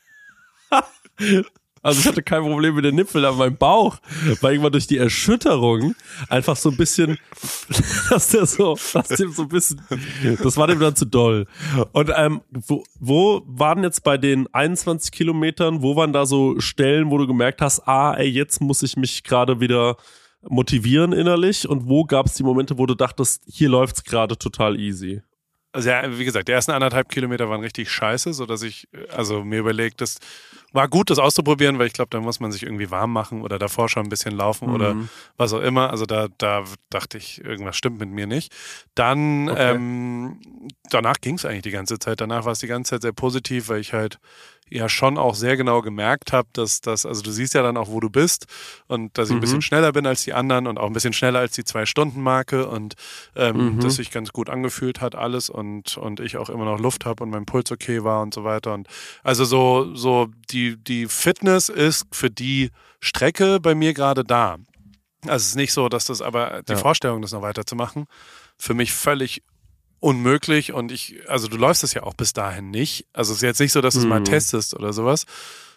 Also ich hatte kein Problem mit den Nippeln, aber mein Bauch war irgendwann durch die Erschütterung einfach so ein bisschen, dass der so, dass dem so ein bisschen, das war dem dann zu doll. Und ähm, wo, wo waren jetzt bei den 21 Kilometern, wo waren da so Stellen, wo du gemerkt hast, ah, ey, jetzt muss ich mich gerade wieder motivieren innerlich und wo gab es die Momente, wo du dachtest, hier läuft's gerade total easy? Also ja, wie gesagt, die ersten anderthalb Kilometer waren richtig scheiße, so dass ich also mir überlegt, das war gut, das auszuprobieren, weil ich glaube, da muss man sich irgendwie warm machen oder davor schon ein bisschen laufen mhm. oder was auch immer. Also da, da dachte ich, irgendwas stimmt mit mir nicht. Dann okay. ähm, danach ging es eigentlich die ganze Zeit. Danach war es die ganze Zeit sehr positiv, weil ich halt ja schon auch sehr genau gemerkt habe, dass das, also du siehst ja dann auch, wo du bist und dass ich mhm. ein bisschen mhm. schneller bin als die anderen und auch ein bisschen schneller als die Zwei-Stunden-Marke und ähm, mhm. dass sich ganz gut angefühlt hat alles und, und ich auch immer noch Luft habe und mein Puls okay war und so weiter. Und also so, so die, die Fitness ist für die Strecke bei mir gerade da. Also es ist nicht so, dass das aber die ja. Vorstellung, das noch weiterzumachen, für mich völlig unmöglich und ich, also du läufst es ja auch bis dahin nicht. Also es ist jetzt nicht so, dass du es mal mhm. testest oder sowas,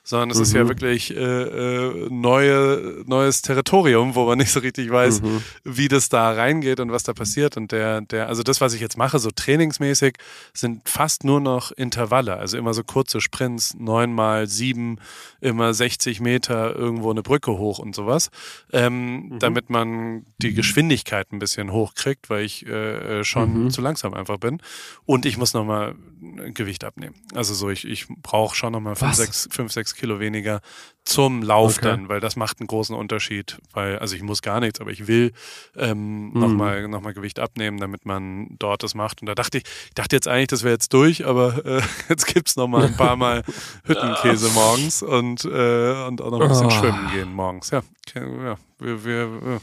sondern es mhm. ist ja mhm. wirklich äh, äh, neue, neues Territorium, wo man nicht so richtig weiß, mhm. wie das da reingeht und was da passiert. Und der, der, also das, was ich jetzt mache, so trainingsmäßig, sind fast nur noch Intervalle, also immer so kurze Sprints, neun mal sieben, immer 60 Meter irgendwo eine Brücke hoch und sowas, ähm, mhm. damit man die Geschwindigkeit ein bisschen hochkriegt, weil ich äh, äh schon mhm. zu langsam einfach bin. Und ich muss nochmal Gewicht abnehmen. Also so, ich, ich brauche schon nochmal fünf, sechs, fünf, sechs Kilo weniger zum Lauf okay. dann, weil das macht einen großen Unterschied. Weil, also ich muss gar nichts, aber ich will ähm, mhm. nochmal noch mal Gewicht abnehmen, damit man dort das macht. Und da dachte ich, ich dachte jetzt eigentlich, das wäre jetzt durch, aber äh, jetzt gibt's noch mal ein paar Mal Hüttenkäse morgens und, äh, und auch noch ein bisschen oh. schwimmen gehen morgens. Ja, ja wir, wir,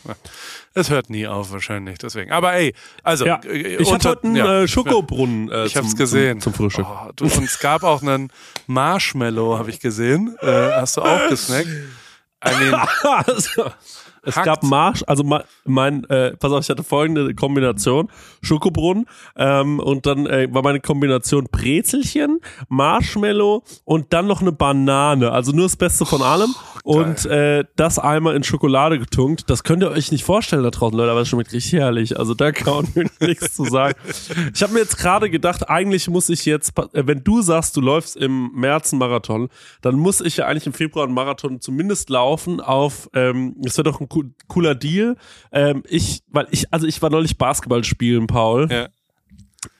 es hört nie auf wahrscheinlich, deswegen. Aber ey, also ja, äh, ich unter, hatte heute einen ja, äh, Schokobrunnen äh, ich hab's gesehen. Zum, zum Frühstück. Oh, du, und es gab auch einen Marshmallow, habe ich gesehen. Äh, hast du auch gesnackt? I mean, also, es Hackt. gab Marsch, also mein, äh, pass auf, ich hatte folgende Kombination: Schokobrunnen ähm, und dann äh, war meine Kombination Brezelchen, Marshmallow und dann noch eine Banane. Also nur das Beste von allem und äh, das einmal in Schokolade getunkt. Das könnt ihr euch nicht vorstellen da draußen, Leute, aber das schmeckt richtig herrlich. Also da kann man nichts zu sagen. Ich habe mir jetzt gerade gedacht, eigentlich muss ich jetzt, äh, wenn du sagst, du läufst im März einen Marathon, dann muss ich ja eigentlich im Februar einen Marathon zumindest laufen auf, ähm, es wird doch ein cooler Deal. Ähm, ich, weil ich, also ich war neulich Basketball spielen, Paul. Ja.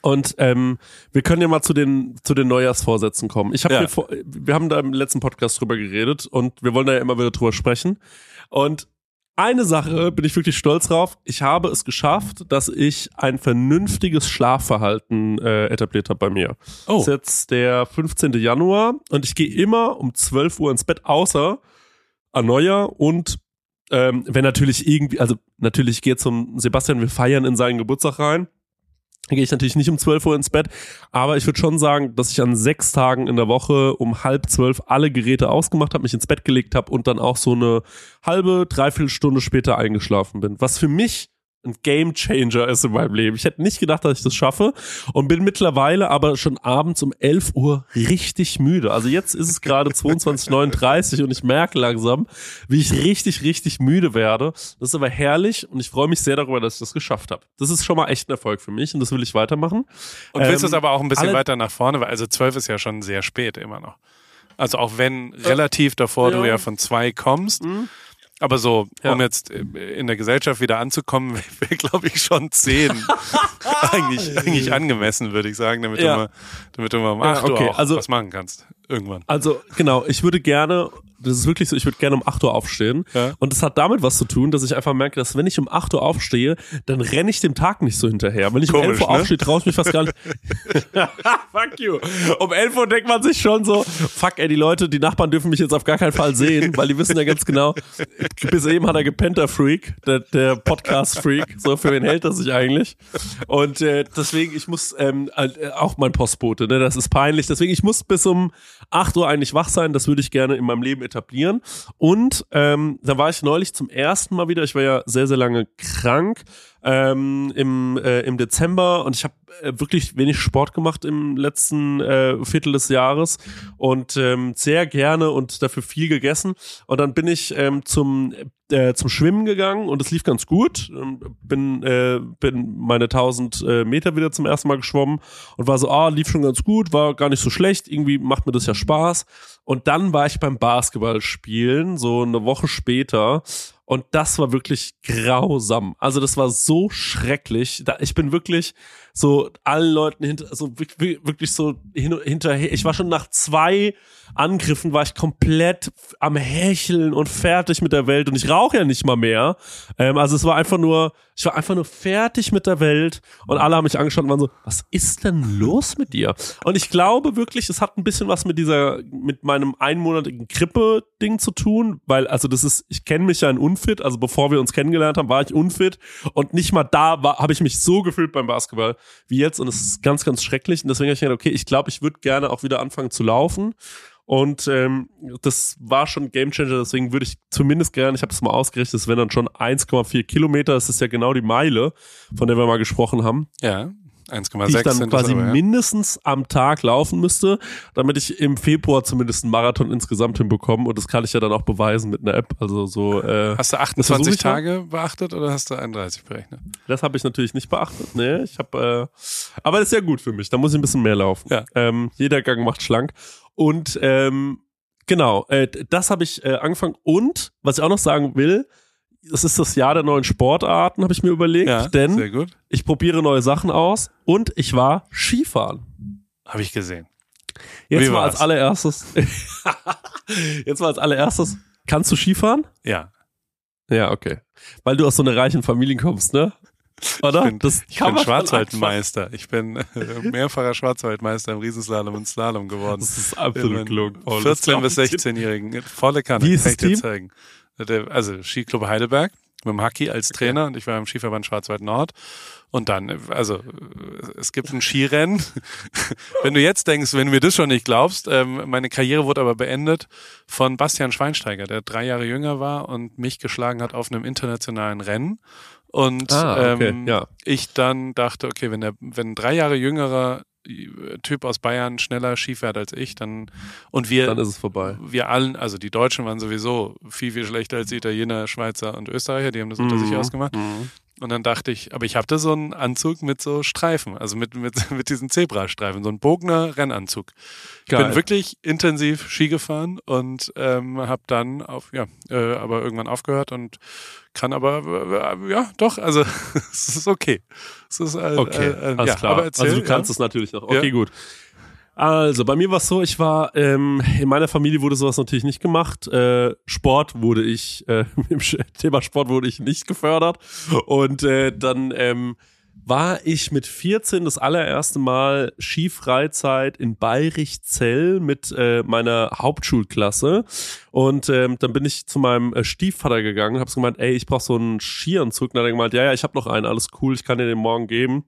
Und ähm, wir können ja mal zu den zu den Neujahrsvorsätzen kommen. Ich habe ja. wir haben da im letzten Podcast drüber geredet und wir wollen da ja immer wieder drüber sprechen. Und eine Sache bin ich wirklich stolz drauf. Ich habe es geschafft, dass ich ein vernünftiges Schlafverhalten äh, etabliert habe bei mir. Oh. Das ist jetzt der 15. Januar und ich gehe immer um 12 Uhr ins Bett, außer an Neujahr und ähm, wenn natürlich irgendwie, also natürlich geht zum Sebastian, wir feiern in seinen Geburtstag rein. Gehe ich natürlich nicht um 12 Uhr ins Bett, aber ich würde schon sagen, dass ich an sechs Tagen in der Woche um halb zwölf alle Geräte ausgemacht habe, mich ins Bett gelegt habe und dann auch so eine halbe, dreiviertel Stunde später eingeschlafen bin. Was für mich ein Game Changer ist in meinem Leben. Ich hätte nicht gedacht, dass ich das schaffe und bin mittlerweile aber schon abends um 11 Uhr richtig müde. Also jetzt ist es gerade 22.39 und ich merke langsam, wie ich richtig, richtig müde werde. Das ist aber herrlich und ich freue mich sehr darüber, dass ich das geschafft habe. Das ist schon mal echt ein Erfolg für mich und das will ich weitermachen. Und willst du es ähm, aber auch ein bisschen weiter nach vorne, weil also 12 ist ja schon sehr spät immer noch. Also auch wenn relativ davor ja. du ja von zwei kommst, mhm. Aber so, ja. um jetzt äh, in der Gesellschaft wieder anzukommen, wäre, glaube ich, schon zehn eigentlich, eigentlich angemessen, würde ich sagen, damit, ja. du mal, damit du mal um ja, okay. Uhr auch also, was machen kannst. Irgendwann. Also, genau, ich würde gerne, das ist wirklich so, ich würde gerne um 8 Uhr aufstehen. Ja. Und das hat damit was zu tun, dass ich einfach merke, dass wenn ich um 8 Uhr aufstehe, dann renne ich dem Tag nicht so hinterher. Wenn ich Komisch, um 11 Uhr ne? aufstehe, traue ich mich fast gar nicht. fuck you. Um 11 Uhr denkt man sich schon so, fuck ey, die Leute, die Nachbarn dürfen mich jetzt auf gar keinen Fall sehen, weil die wissen ja ganz genau, bis eben hat er gepennt, der Freak, der, der Podcast-Freak. So, für wen hält er sich eigentlich? Und äh, deswegen, ich muss, ähm, äh, auch mein Postbote, ne, das ist peinlich. Deswegen, ich muss bis um 8 Uhr eigentlich wach sein, das würde ich gerne in meinem Leben etablieren. Und ähm, da war ich neulich zum ersten Mal wieder, ich war ja sehr, sehr lange krank ähm, im, äh, im Dezember und ich habe wirklich wenig Sport gemacht im letzten äh, Viertel des Jahres und ähm, sehr gerne und dafür viel gegessen. Und dann bin ich ähm, zum äh, zum Schwimmen gegangen und es lief ganz gut. Ähm, bin äh, bin meine 1000 äh, Meter wieder zum ersten Mal geschwommen und war so, ah, lief schon ganz gut, war gar nicht so schlecht. Irgendwie macht mir das ja Spaß. Und dann war ich beim Basketball spielen, so eine Woche später und das war wirklich grausam. Also das war so schrecklich. Da, ich bin wirklich so allen Leuten hinter, so wirklich so hin, hinterher. Ich war schon nach zwei Angriffen war ich komplett am Hecheln und fertig mit der Welt und ich rauche ja nicht mal mehr. Ähm, also es war einfach nur, ich war einfach nur fertig mit der Welt und alle haben mich angeschaut und waren so, was ist denn los mit dir? Und ich glaube wirklich, es hat ein bisschen was mit dieser, mit meinem einmonatigen Krippe-Ding zu tun, weil, also das ist, ich kenne mich ja in unfit, also bevor wir uns kennengelernt haben, war ich unfit und nicht mal da habe ich mich so gefühlt beim Basketball wie jetzt und es ist ganz, ganz schrecklich und deswegen habe ich gedacht, okay, ich glaube, ich würde gerne auch wieder anfangen zu laufen und ähm, das war schon Game Changer, deswegen würde ich zumindest gerne, ich habe das mal ausgerechnet, das wären dann schon 1,4 Kilometer, das ist ja genau die Meile, von der wir mal gesprochen haben. Ja. 1,6 die ich dann quasi aber, ja. mindestens am Tag laufen müsste, damit ich im Februar zumindest einen Marathon insgesamt hinbekomme. Und das kann ich ja dann auch beweisen mit einer App. Also so. Äh, hast du 28 Tage dann. beachtet oder hast du 31 berechnet? Das habe ich natürlich nicht beachtet. Nee, ich habe. Äh, aber das ist ja gut für mich. Da muss ich ein bisschen mehr laufen. Ja. Ähm, jeder Gang macht schlank. Und ähm, genau, äh, das habe ich äh, angefangen. Und was ich auch noch sagen will, das ist das Jahr der neuen Sportarten, habe ich mir überlegt. Ja, denn ich probiere neue Sachen aus und ich war Skifahren. Habe ich gesehen. Jetzt Wie mal als allererstes. jetzt mal als allererstes. Kannst du Skifahren? Ja. Ja, okay. Weil du aus so einer reichen Familie kommst, ne? Oder? Ich bin, das ich bin Schwarzwaldmeister. Ich bin mehrfacher Schwarzwaldmeister im Riesenslalom und Slalom geworden. Das ist absolut klug. 14 bis 16-Jährigen. Volle Kanne. Wie ist das Team? Zeigen also Skiclub Heidelberg mit dem Haki als Trainer okay. und ich war im Skiverband Schwarzwald Nord. Und dann, also es gibt ein Skirennen. wenn du jetzt denkst, wenn du mir das schon nicht glaubst, ähm, meine Karriere wurde aber beendet von Bastian Schweinsteiger, der drei Jahre jünger war und mich geschlagen hat auf einem internationalen Rennen. Und ah, okay, ähm, ja. ich dann dachte, okay, wenn der, wenn ein drei Jahre jüngerer Typ aus Bayern schneller Ski fährt als ich, dann und wir dann ist es vorbei. Wir allen, also die Deutschen waren sowieso viel viel schlechter als die Italiener, Schweizer und Österreicher, die haben das mhm. unter sich mhm. ausgemacht. Mhm. Und dann dachte ich, aber ich habe da so einen Anzug mit so Streifen, also mit, mit, mit diesen Zebrastreifen, so ein Bogner Rennanzug. Ich Geil. bin wirklich intensiv Ski gefahren und ähm, habe dann auf, ja, äh, aber irgendwann aufgehört und kann aber, äh, ja, doch, also es ist okay. Es ist, äh, okay, äh, alles ja, klar. Erzähl, also du kannst ja? es natürlich noch. Okay, ja. gut. Also, bei mir war es so, ich war, ähm, in meiner Familie wurde sowas natürlich nicht gemacht. Äh, Sport wurde ich, äh, im Thema Sport wurde ich nicht gefördert. Und äh, dann ähm, war ich mit 14 das allererste Mal Skifreizeit in Bayrichzell mit äh, meiner Hauptschulklasse. Und ähm, dann bin ich zu meinem äh, Stiefvater gegangen, hab's gemeint, ey, ich brauch so einen Skianzug. Und dann hat er gemeint, ja, ja, ich hab noch einen, alles cool, ich kann dir den morgen geben.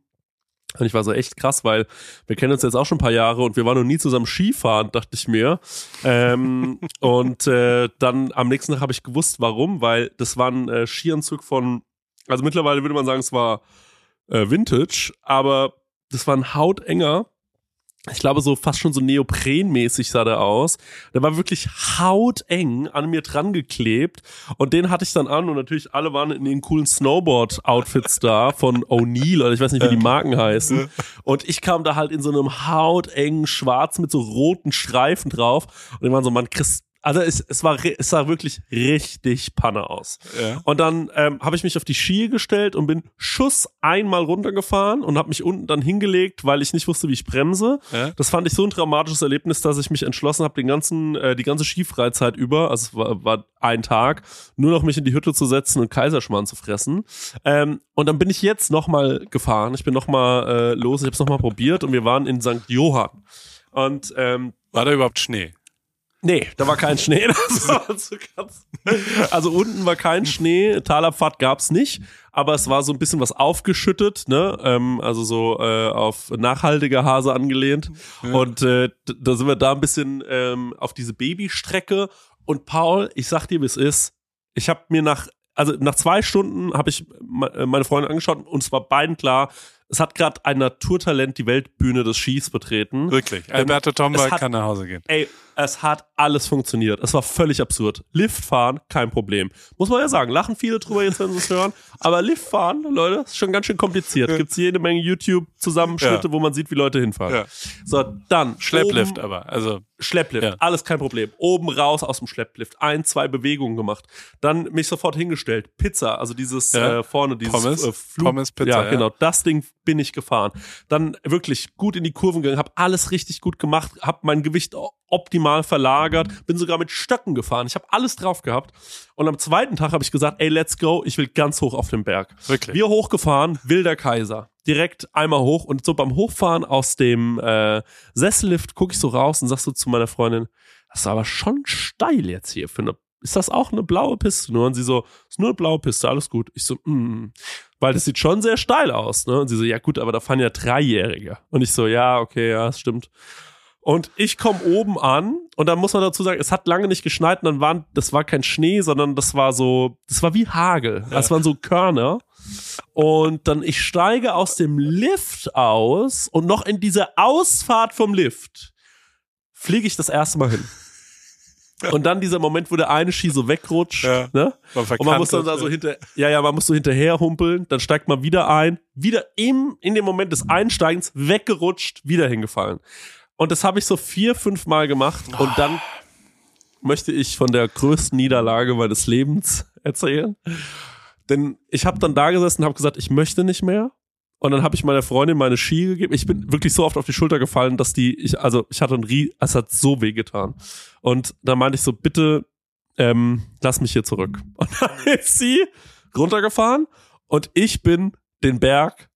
Und ich war so echt krass, weil wir kennen uns jetzt auch schon ein paar Jahre und wir waren noch nie zusammen Skifahren, dachte ich mir. Ähm, und äh, dann am nächsten Tag habe ich gewusst, warum, weil das war ein äh, Skianzug von, also mittlerweile würde man sagen, es war äh, Vintage, aber das war ein hautenger ich glaube, so fast schon so neoprenmäßig sah der aus. Der war wirklich hauteng an mir dran geklebt. Und den hatte ich dann an und natürlich alle waren in den coolen Snowboard-Outfits da von O'Neill oder ich weiß nicht, wie die Marken heißen. Und ich kam da halt in so einem hautengen Schwarz mit so roten Streifen drauf. Und die waren so, man, Chris, also es, es war es sah wirklich richtig Panne aus. Ja. Und dann ähm, habe ich mich auf die Ski gestellt und bin Schuss einmal runtergefahren und habe mich unten dann hingelegt, weil ich nicht wusste, wie ich bremse. Ja. Das fand ich so ein dramatisches Erlebnis, dass ich mich entschlossen habe, den ganzen äh, die ganze Skifreizeit über, also es war, war ein Tag, nur noch mich in die Hütte zu setzen und Kaiserschmarrn zu fressen. Ähm, und dann bin ich jetzt noch mal gefahren. Ich bin noch mal äh, los. Ich habe es noch mal probiert und wir waren in St. Johann. Und ähm, war da überhaupt Schnee? Nee, da war kein Schnee. also unten war kein Schnee, Talabfahrt gab's nicht, aber es war so ein bisschen was aufgeschüttet, ne? Ähm, also so äh, auf nachhaltige Hase angelehnt. Ja. Und äh, da sind wir da ein bisschen ähm, auf diese Babystrecke. Und Paul, ich sag dir, wie es ist. Ich habe mir nach, also nach zwei Stunden habe ich meine Freundin angeschaut und es war beiden klar, es hat gerade ein Naturtalent die Weltbühne des Skis betreten. Wirklich. Alberto Tomba kann nach Hause gehen. Ey, es hat alles funktioniert. Es war völlig absurd. Lift fahren, kein Problem. Muss man ja sagen, lachen viele drüber jetzt, wenn sie es hören. Aber Lift fahren, Leute, ist schon ganz schön kompliziert. Gibt's jede Menge YouTube-Zusammenschnitte, ja. wo man sieht, wie Leute hinfahren. Ja. So, dann. Schlepplift oben, aber, also. Schlepplift, ja. alles kein Problem. Oben raus aus dem Schlepplift. Ein, zwei Bewegungen gemacht. Dann mich sofort hingestellt. Pizza, also dieses äh, vorne, dieses Pommes, äh, Flug. Pommes Pizza. Ja, genau. Das Ding bin ich gefahren. Dann wirklich gut in die Kurven gegangen, habe alles richtig gut gemacht, habe mein Gewicht optimal verlagert, bin sogar mit Stöcken gefahren. Ich habe alles drauf gehabt. Und am zweiten Tag habe ich gesagt, ey, let's go, ich will ganz hoch auf den Berg. Wirklich? Wir hochgefahren, Wilder Kaiser. Direkt einmal hoch und so beim Hochfahren aus dem äh, Sessellift gucke ich so raus und sag so zu meiner Freundin, das ist aber schon steil jetzt hier für eine ist das auch eine blaue Piste? Nur und sie so, ist nur eine blaue Piste, alles gut. Ich so, mm, weil das sieht schon sehr steil aus, ne? Und sie so, ja gut, aber da fahren ja Dreijährige. Und ich so, ja, okay, ja, das stimmt. Und ich komme oben an und dann muss man dazu sagen, es hat lange nicht geschneit und dann waren, das war kein Schnee, sondern das war so, das war wie Hagel. Ja. Das waren so Körner. Und dann ich steige aus dem Lift aus und noch in dieser Ausfahrt vom Lift fliege ich das erste Mal hin. Und dann dieser Moment, wo der eine Ski so wegrutscht, ja, ne? und man muss dann da so hinter, ja, ja, man muss so hinterher humpeln, dann steigt man wieder ein, wieder im, in dem Moment des Einsteigens weggerutscht, wieder hingefallen. Und das habe ich so vier, fünf Mal gemacht. Und dann möchte ich von der größten Niederlage meines Lebens erzählen. Denn ich habe dann da gesessen und habe gesagt, ich möchte nicht mehr. Und dann habe ich meiner Freundin meine Ski gegeben. Ich bin wirklich so oft auf die Schulter gefallen, dass die, ich, also ich hatte ein Rie, es hat so weh getan. Und da meinte ich so, bitte, ähm, lass mich hier zurück. Und dann ist sie runtergefahren und ich bin den Berg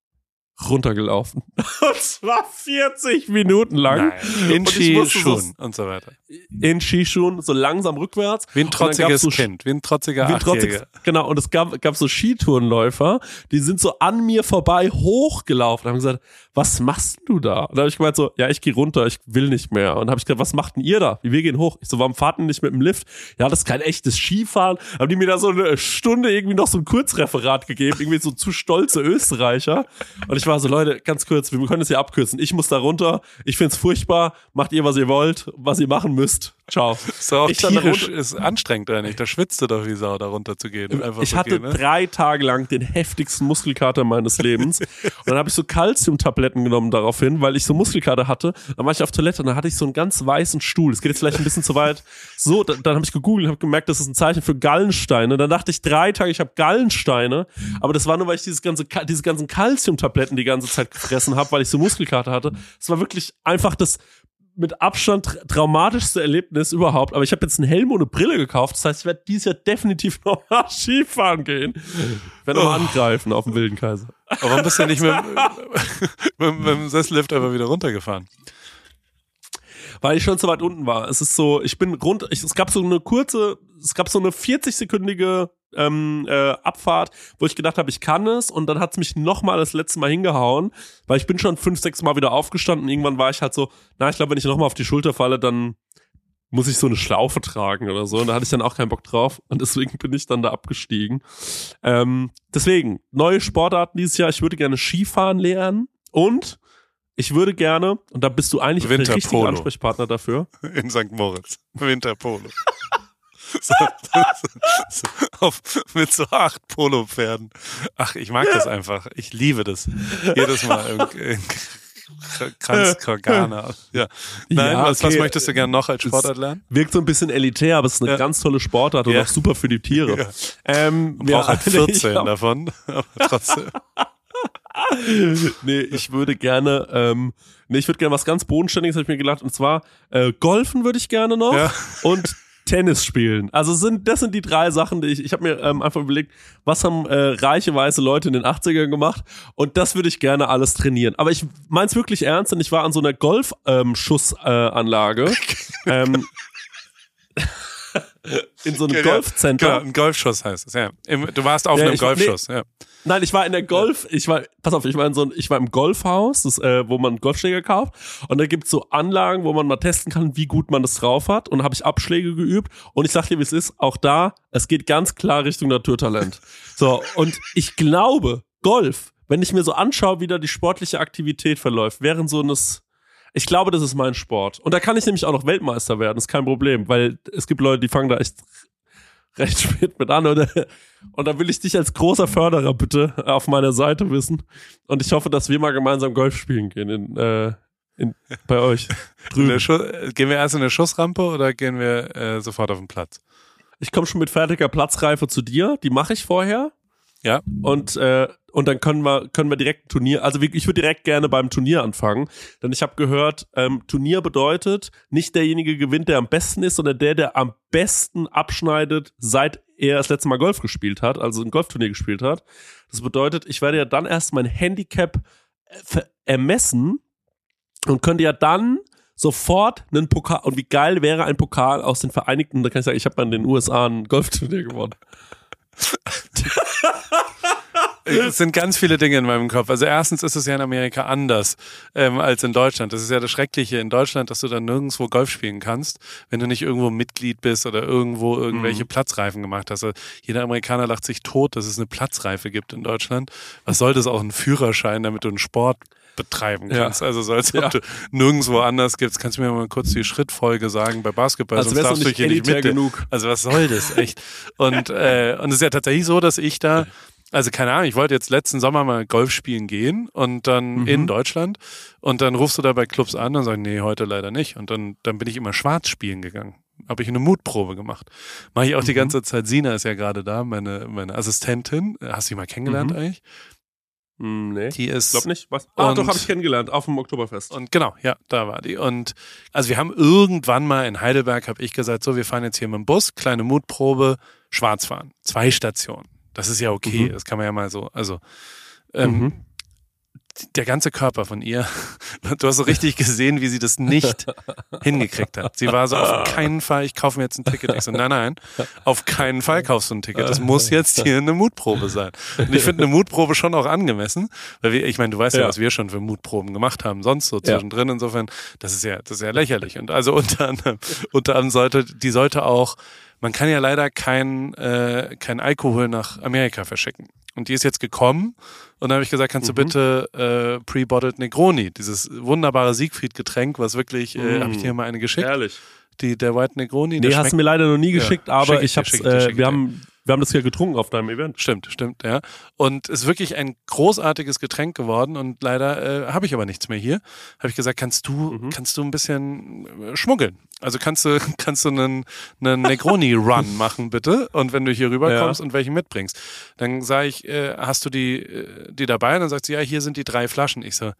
runtergelaufen. Und zwar 40 Minuten lang. Nein. In Skischuhen und so weiter. In Skischuhen, so langsam rückwärts. Wie ein trotziges so Kind, wie ein trotziger wie ein trotziges, Genau, und es gab, gab so Skitourenläufer, die sind so an mir vorbei hochgelaufen, haben gesagt, was machst du da? Und da habe ich gemeint so, ja, ich gehe runter, ich will nicht mehr. Und habe ich gesagt, was macht denn ihr da? Wir gehen hoch. Ich so, warum fahrt ihr nicht mit dem Lift? Ja, das ist kein echtes Skifahren. Haben die mir da so eine Stunde irgendwie noch so ein Kurzreferat gegeben, irgendwie so zu stolze Österreicher. Und ich war so, Leute, ganz kurz, wir können es hier abkürzen. Ich muss da runter. Ich find's furchtbar. Macht ihr, was ihr wollt, was ihr machen müsst. Ciao. Ist auch ich tierisch, ist anstrengend eigentlich. Da schwitzt du doch wie Sau, da runter zu gehen. ich so hatte gehen, ne? drei Tage lang den heftigsten Muskelkater meines Lebens. und dann habe ich so Calcium-Tabletten genommen daraufhin, weil ich so Muskelkater hatte. Dann war ich auf Toilette und dann hatte ich so einen ganz weißen Stuhl. Es geht jetzt vielleicht ein bisschen zu weit. So, dann, dann habe ich gegoogelt und habe gemerkt, das ist ein Zeichen für Gallensteine. Dann dachte ich drei Tage, ich habe Gallensteine. Aber das war nur, weil ich dieses ganze, diese ganzen Calcium-Tabletten die ganze Zeit gefressen habe, weil ich so Muskelkater hatte. Es war wirklich einfach das mit Abstand tra traumatischste Erlebnis überhaupt. Aber ich habe jetzt einen Helm und eine Brille gekauft. Das heißt, ich werde dieses Jahr definitiv noch nach Skifahren gehen. Werde noch oh. angreifen auf dem Wilden Kaiser. Aber warum bist du nicht mit, mit, mit dem Sessellift einfach wieder runtergefahren? Weil ich schon zu weit unten war. Es ist so, ich bin rund, ich, es gab so eine kurze, es gab so eine 40-sekündige ähm, äh, Abfahrt, wo ich gedacht habe, ich kann es und dann hat es mich nochmal das letzte Mal hingehauen, weil ich bin schon fünf, sechs Mal wieder aufgestanden. Irgendwann war ich halt so, na, ich glaube, wenn ich nochmal auf die Schulter falle, dann muss ich so eine Schlaufe tragen oder so. Und da hatte ich dann auch keinen Bock drauf. Und deswegen bin ich dann da abgestiegen. Ähm, deswegen, neue Sportarten dieses Jahr. Ich würde gerne Skifahren lernen. Und ich würde gerne, und da bist du eigentlich der richtige Ansprechpartner dafür. In St. Moritz. Winterpolo. So, so, auf, mit so acht Polo-Pferden. Ach, ich mag das einfach. Ich liebe das. Jedes Mal Kranzkorgana. Ja. Nein, ja, was, was möchtest du gerne noch als Sportart lernen? Wirkt so ein bisschen elitär, aber es ist eine ja. ganz tolle Sportart und ja. auch super für die Tiere. Ja. Ähm, Man braucht halt 14 davon, aber trotzdem. nee, ich würde gerne, ähm, nee, ich würde gerne was ganz Bodenständiges, habe ich mir gedacht, und zwar äh, Golfen würde ich gerne noch ja. und Tennis spielen. Also sind das sind die drei Sachen, die ich ich habe mir ähm, einfach überlegt, was haben äh, reiche weiße Leute in den 80ern gemacht und das würde ich gerne alles trainieren. Aber ich meins wirklich ernst, denn ich war an so einer Golfschussanlage. Ähm, ähm, in so einem ja, Golfcenter. Genau, ein Golfschuss heißt es, ja. Du warst auf ja, einem Golfschuss, nee, ja. Nein, ich war in der Golf, ich war, pass auf, ich war in so ein, ich war im Golfhaus, das, äh, wo man Golfschläger kauft. Und da gibt's so Anlagen, wo man mal testen kann, wie gut man das drauf hat. Und da habe ich Abschläge geübt. Und ich sag dir, wie es ist, auch da, es geht ganz klar Richtung Naturtalent. So, und ich glaube, Golf wenn ich mir so anschaue, wie da die sportliche Aktivität verläuft, während so eines, ich glaube, das ist mein Sport. Und da kann ich nämlich auch noch Weltmeister werden, ist kein Problem, weil es gibt Leute, die fangen da echt recht spät mit an. Und, und da will ich dich als großer Förderer bitte auf meiner Seite wissen. Und ich hoffe, dass wir mal gemeinsam Golf spielen gehen in, äh, in, bei euch. Drüben. gehen wir erst in eine Schussrampe oder gehen wir äh, sofort auf den Platz? Ich komme schon mit fertiger Platzreife zu dir. Die mache ich vorher. Ja. Und äh, und dann können wir können wir direkt ein Turnier. Also ich würde direkt gerne beim Turnier anfangen, denn ich habe gehört, ähm, Turnier bedeutet nicht derjenige gewinnt, der am besten ist, sondern der, der am besten abschneidet, seit er das letzte Mal Golf gespielt hat, also ein Golfturnier gespielt hat. Das bedeutet, ich werde ja dann erst mein Handicap äh, ermessen und könnte ja dann sofort einen Pokal und wie geil wäre ein Pokal aus den Vereinigten, da kann ich sagen, ich habe in den USA ein Golfturnier gewonnen. es sind ganz viele Dinge in meinem Kopf. Also erstens ist es ja in Amerika anders ähm, als in Deutschland. Das ist ja das Schreckliche in Deutschland, dass du dann nirgendwo Golf spielen kannst, wenn du nicht irgendwo Mitglied bist oder irgendwo irgendwelche mhm. Platzreifen gemacht hast. Also jeder Amerikaner lacht sich tot, dass es eine Platzreife gibt in Deutschland. Was soll das auch ein Führerschein, damit du einen Sport betreiben kannst. Ja. Also so als ob ja. du nirgendwo anders gibst. Kannst du mir mal kurz die Schrittfolge sagen bei Basketball, also sonst darfst du hier nicht mit. Genug. Also was soll das echt? Und äh, und es ist ja tatsächlich so, dass ich da also keine Ahnung, ich wollte jetzt letzten Sommer mal Golf spielen gehen und dann mhm. in Deutschland und dann rufst du da bei Clubs an und sagst, nee, heute leider nicht. Und dann, dann bin ich immer schwarz spielen gegangen. Habe ich eine Mutprobe gemacht. Mache ich auch mhm. die ganze Zeit. Sina ist ja gerade da, meine, meine Assistentin. Hast du die mal kennengelernt mhm. eigentlich? Hm, nee. Die ist. Glaub nicht. Was? Ah, doch, habe ich kennengelernt, auf dem Oktoberfest. Und genau, ja, da war die. Und also wir haben irgendwann mal in Heidelberg, habe ich gesagt, so, wir fahren jetzt hier mit dem Bus, kleine Mutprobe, schwarz fahren. Zwei Stationen. Das ist ja okay, mhm. das kann man ja mal so, also ähm, mhm. Der ganze Körper von ihr, du hast so richtig gesehen, wie sie das nicht hingekriegt hat. Sie war so, auf keinen Fall, ich kaufe mir jetzt ein Ticket. Ich so, nein, nein, auf keinen Fall kaufst du ein Ticket. Das muss jetzt hier eine Mutprobe sein. Und ich finde eine Mutprobe schon auch angemessen, weil wir, ich meine, du weißt ja. ja, was wir schon für Mutproben gemacht haben, sonst so zwischendrin. Insofern, das ist ja, das ist ja lächerlich. Und also unter anderem, unter anderem sollte, die sollte auch man kann ja leider kein, äh, kein Alkohol nach Amerika verschicken. Und die ist jetzt gekommen und dann habe ich gesagt, kannst du mhm. bitte äh, pre-bottled Negroni, dieses wunderbare Siegfried-Getränk, was wirklich, äh, mhm. habe ich dir mal eine geschickt? Herrlich. Die, der White Negroni. Nee, hast du mir leider noch nie geschickt, ja, aber ich, ich hab's, äh, wir haben wir haben das ja getrunken auf deinem Event. Stimmt, stimmt, ja. Und es ist wirklich ein großartiges Getränk geworden und leider äh, habe ich aber nichts mehr hier. Habe ich gesagt, kannst du, mhm. kannst du ein bisschen äh, schmuggeln? Also kannst du, kannst du einen, einen Negroni-Run machen, bitte? Und wenn du hier rüberkommst ja. und welche mitbringst, dann sage ich, äh, hast du die, äh, die dabei? Und dann sagt sie, ja, hier sind die drei Flaschen. Ich so,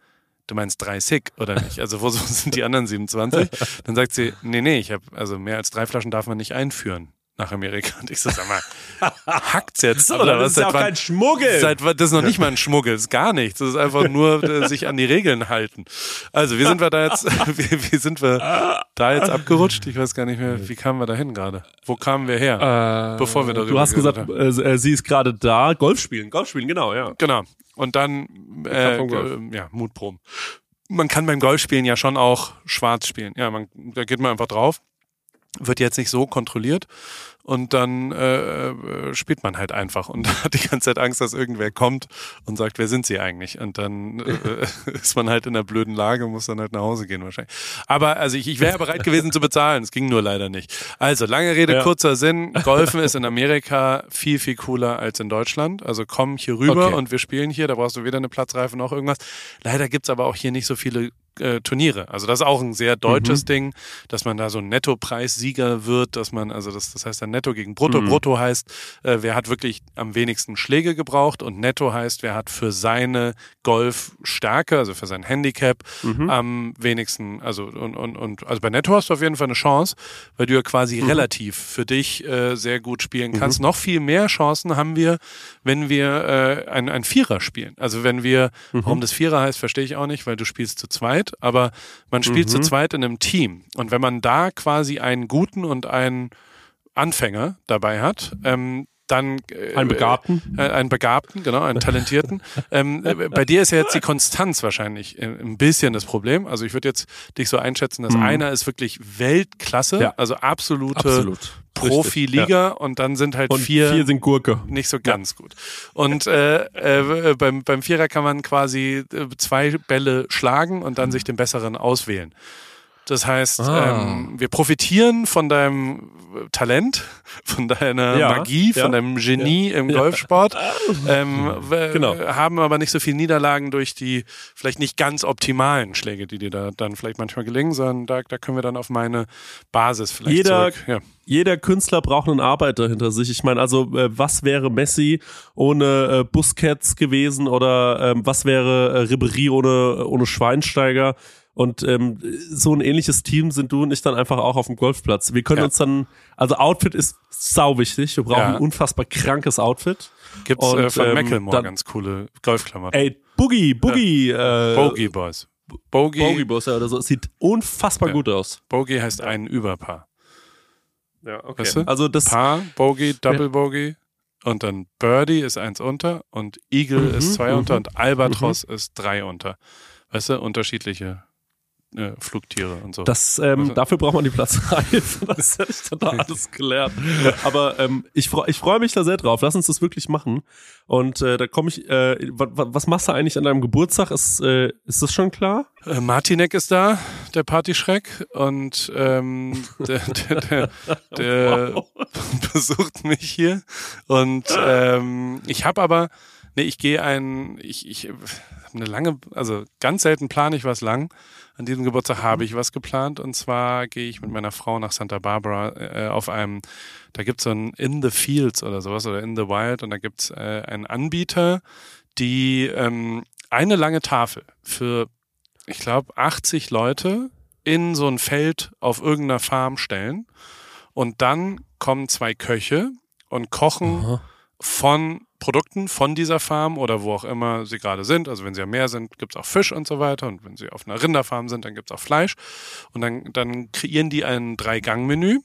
du meinst drei Sick oder nicht? Also wo sind die anderen 27? Dann sagt sie, nee, nee, ich habe also mehr als drei Flaschen darf man nicht einführen nach Amerika. Und ich so, sag mal, hackt's jetzt? oder was? Das ist ja auch kein Schmuggel. Seit, das ist noch nicht mal ein Schmuggel, das ist gar nichts. Das ist einfach nur äh, sich an die Regeln halten. Also, wie sind wir da jetzt, wie, wie, sind wir da jetzt abgerutscht? Ich weiß gar nicht mehr, wie kamen wir da hin gerade? Wo kamen wir her? Äh, bevor wir darüber Du hast gesagt, äh, äh, sie ist gerade da. Golf spielen, Golf spielen, genau, ja. Genau. Und dann, äh, ja, Mutproben. Man kann beim Golfspielen ja schon auch schwarz spielen. Ja, man, da geht man einfach drauf wird jetzt nicht so kontrolliert und dann äh, äh, spielt man halt einfach und hat die ganze Zeit Angst, dass irgendwer kommt und sagt, wer sind sie eigentlich? Und dann äh, ist man halt in einer blöden Lage, muss dann halt nach Hause gehen wahrscheinlich. Aber also ich, ich wäre bereit gewesen zu bezahlen, es ging nur leider nicht. Also lange Rede, ja. kurzer Sinn, Golfen ist in Amerika viel, viel cooler als in Deutschland. Also komm hier rüber okay. und wir spielen hier, da brauchst du weder eine Platzreife noch irgendwas. Leider gibt's aber auch hier nicht so viele äh, Turniere. Also das ist auch ein sehr deutsches mhm. Ding, dass man da so ein Nettopreissieger wird, dass man, also das, das heißt dann Netto gegen Brutto. Mhm. Brutto heißt, äh, wer hat wirklich am wenigsten Schläge gebraucht und Netto heißt, wer hat für seine Golfstärke, also für sein Handicap mhm. am wenigsten, also und, und, und also bei Netto hast du auf jeden Fall eine Chance, weil du ja quasi mhm. relativ für dich äh, sehr gut spielen mhm. kannst. Noch viel mehr Chancen haben wir, wenn wir äh, ein, ein Vierer spielen. Also wenn wir, mhm. warum das Vierer heißt, verstehe ich auch nicht, weil du spielst zu zweit zweit, aber man spielt mhm. zu zweit in einem Team. Und wenn man da quasi einen guten und einen Anfänger dabei hat, ähm, dann äh, einen Begabten, äh, einen Begabten, genau, einen Talentierten. ähm, äh, bei dir ist ja jetzt die Konstanz wahrscheinlich äh, ein bisschen das Problem. Also ich würde jetzt dich so einschätzen, dass mhm. einer ist wirklich Weltklasse, ja. also absolute Absolut. Profiliga ja. und dann sind halt und vier, vier sind Gurke. nicht so ganz ja. gut. Und äh, äh, beim, beim Vierer kann man quasi zwei Bälle schlagen und dann sich den besseren auswählen. Das heißt, ah. ähm, wir profitieren von deinem Talent, von deiner ja, Magie, von ja, deinem Genie ja, im Golfsport, ähm, genau. haben aber nicht so viel Niederlagen durch die vielleicht nicht ganz optimalen Schläge, die dir da dann vielleicht manchmal gelingen, sondern da, da können wir dann auf meine Basis vielleicht jeder, zurück. Jeder Künstler braucht einen Arbeiter hinter sich. Ich meine, also äh, was wäre Messi ohne äh, Busquets gewesen oder äh, was wäre äh, Ribéry ohne, ohne Schweinsteiger? Und ähm, so ein ähnliches Team sind du und ich dann einfach auch auf dem Golfplatz. Wir können ja. uns dann, also Outfit ist sau wichtig. Wir brauchen ja. ein unfassbar krankes Outfit. Gibt's und, äh, von ähm, Macklemore dann, ganz coole Golfklamotten. Ey, Boogie, Boogie. Ja. Äh, Bogey Boys. Bogey. Bogey Boys ja, oder so. Es sieht unfassbar gut aus. Bogey heißt ein Überpaar. Ja, okay. Weißt du? Also das Paar, Bogey, Double Bogey. Und dann Birdie ist eins unter und Eagle mhm, ist zwei unter mhm. und Albatros mhm. ist drei unter. Weißt du, unterschiedliche äh, Flugtiere und so. Das, ähm, also, dafür braucht man die Platzreihe. Das hätte ich dann da alles gelernt. Aber ähm, ich, freu, ich freue mich da sehr drauf. Lass uns das wirklich machen. Und äh, da komme ich. Äh, was machst du eigentlich an deinem Geburtstag? Ist, äh, ist das schon klar? Äh, Martinek ist da, der Partyschreck. Und ähm, der, der, der, der wow. besucht mich hier. Und ähm, ich habe aber. Nee, ich gehe ein. Ich, ich habe eine lange. Also ganz selten plane ich was lang an diesem Geburtstag habe ich was geplant. Und zwar gehe ich mit meiner Frau nach Santa Barbara äh, auf einem, da gibt's so ein In the Fields oder sowas oder In the Wild. Und da gibt's äh, einen Anbieter, die ähm, eine lange Tafel für, ich glaube, 80 Leute in so ein Feld auf irgendeiner Farm stellen. Und dann kommen zwei Köche und kochen Aha. von Produkten von dieser Farm oder wo auch immer sie gerade sind. Also wenn sie am Meer sind, gibt es auch Fisch und so weiter. Und wenn sie auf einer Rinderfarm sind, dann gibt es auch Fleisch. Und dann, dann kreieren die ein Drei-Gang-Menü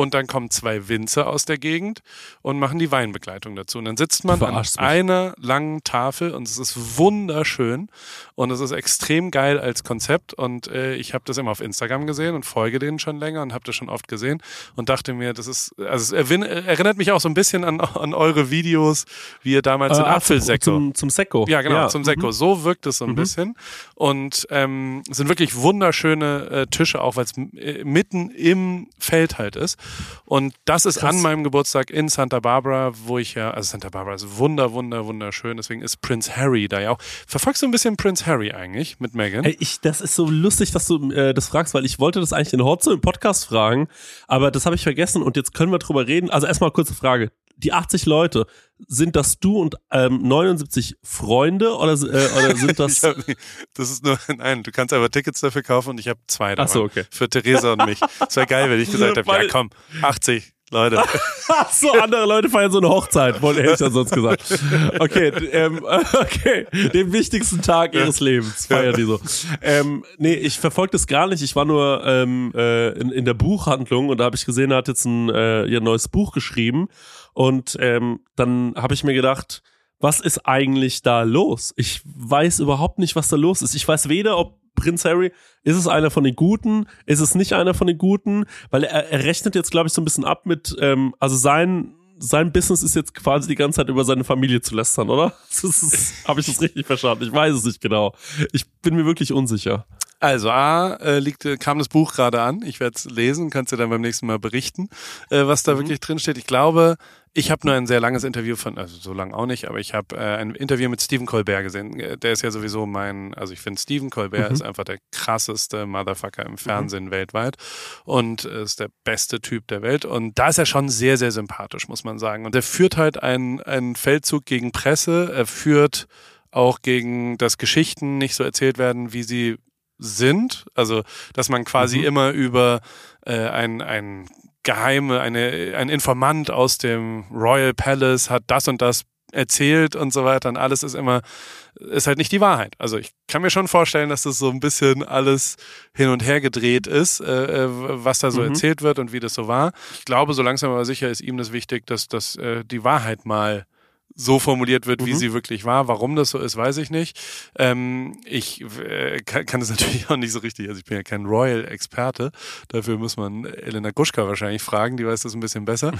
und dann kommen zwei Winzer aus der Gegend und machen die Weinbegleitung dazu. Und dann sitzt man an einer langen Tafel und es ist wunderschön und es ist extrem geil als Konzept. Und äh, ich habe das immer auf Instagram gesehen und folge denen schon länger und habe das schon oft gesehen und dachte mir, das ist, also es erinnert mich auch so ein bisschen an, an eure Videos, wie ihr damals äh, in Apfelsäcko. Zum, zum Sekko. Ja, genau, ja. zum Sekko. Mhm. So wirkt es so ein mhm. bisschen. Und ähm, es sind wirklich wunderschöne äh, Tische, auch weil es äh, mitten im Feld halt ist. Und das ist Krass. an meinem Geburtstag in Santa Barbara, wo ich ja, also Santa Barbara ist wunder, wunder, wunderschön. Deswegen ist Prince Harry da ja auch. Verfolgst du ein bisschen Prince Harry eigentlich mit Megan? Hey, ich, das ist so lustig, dass du äh, das fragst, weil ich wollte das eigentlich in Hotzo im Podcast fragen, aber das habe ich vergessen und jetzt können wir drüber reden. Also erstmal kurze Frage die 80 Leute, sind das du und ähm, 79 Freunde oder, äh, oder sind das? hab, das ist nur, nein, du kannst aber Tickets dafür kaufen und ich habe zwei davon. Ach so, okay. Für Theresa und mich. Es wäre geil, wenn ich gesagt habe, ja komm, 80. Leute. so, andere Leute feiern so eine Hochzeit, wollte hätte ich ja sonst gesagt. Okay, ähm, okay, den wichtigsten Tag ihres Lebens feiern die so. Ähm, nee, ich verfolge das gar nicht. Ich war nur ähm, äh, in, in der Buchhandlung und da habe ich gesehen, er hat jetzt ein äh, ihr neues Buch geschrieben und ähm, dann habe ich mir gedacht, was ist eigentlich da los? Ich weiß überhaupt nicht, was da los ist. Ich weiß weder, ob Prinz Harry, ist es einer von den Guten? Ist es nicht einer von den Guten? Weil er, er rechnet jetzt, glaube ich, so ein bisschen ab mit, ähm, also sein, sein Business ist jetzt quasi die ganze Zeit über seine Familie zu lästern, oder? Habe ich das richtig verstanden? Ich weiß es nicht genau. Ich bin mir wirklich unsicher. Also A, äh, liegt, kam das Buch gerade an. Ich werde es lesen, kannst dir dann beim nächsten Mal berichten, äh, was da mhm. wirklich drin steht. Ich glaube, ich habe nur ein sehr langes Interview von, also so lang auch nicht, aber ich habe äh, ein Interview mit Stephen Colbert gesehen. Äh, der ist ja sowieso mein, also ich finde Stephen Colbert mhm. ist einfach der krasseste Motherfucker im Fernsehen mhm. weltweit und ist der beste Typ der Welt. Und da ist er schon sehr, sehr sympathisch, muss man sagen. Und er führt halt einen, einen Feldzug gegen Presse. Er führt auch gegen, dass Geschichten nicht so erzählt werden, wie sie sind. Also, dass man quasi mhm. immer über äh, ein, ein geheime, eine, ein Informant aus dem Royal Palace hat das und das erzählt und so weiter und alles ist immer, ist halt nicht die Wahrheit. Also ich kann mir schon vorstellen, dass das so ein bisschen alles hin und her gedreht ist, äh, äh was da so mhm. erzählt wird und wie das so war. Ich glaube, so langsam aber sicher ist ihm das wichtig, dass, dass äh, die Wahrheit mal so formuliert wird, wie mhm. sie wirklich war. Warum das so ist, weiß ich nicht. Ähm, ich äh, kann, kann es natürlich auch nicht so richtig. Also ich bin ja kein Royal-Experte. Dafür muss man Elena Guschka wahrscheinlich fragen. Die weiß das ein bisschen besser.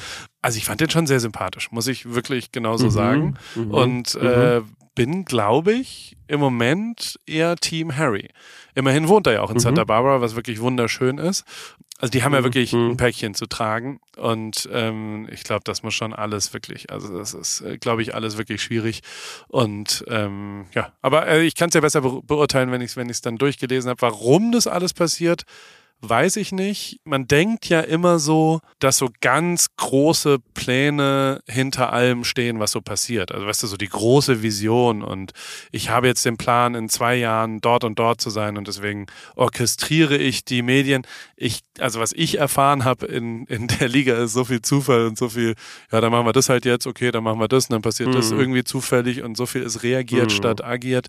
Also ich fand den schon sehr sympathisch, muss ich wirklich genauso mhm. sagen. Mhm. Und äh, bin, glaube ich, im Moment eher Team Harry. Immerhin wohnt er ja auch in mhm. Santa Barbara, was wirklich wunderschön ist. Also die haben ja mhm. wirklich mhm. ein Päckchen zu tragen und ähm, ich glaube, das muss schon alles wirklich, also das ist, äh, glaube ich, alles wirklich schwierig und ähm, ja, aber äh, ich kann es ja besser beurteilen, wenn ich es wenn ich's dann durchgelesen habe, warum das alles passiert weiß ich nicht. Man denkt ja immer so, dass so ganz große Pläne hinter allem stehen, was so passiert. Also weißt du, so die große Vision und ich habe jetzt den Plan, in zwei Jahren dort und dort zu sein und deswegen orchestriere ich die Medien. Ich, also was ich erfahren habe in, in der Liga ist so viel Zufall und so viel, ja, dann machen wir das halt jetzt, okay, dann machen wir das und dann passiert mhm. das irgendwie zufällig und so viel ist reagiert mhm. statt agiert.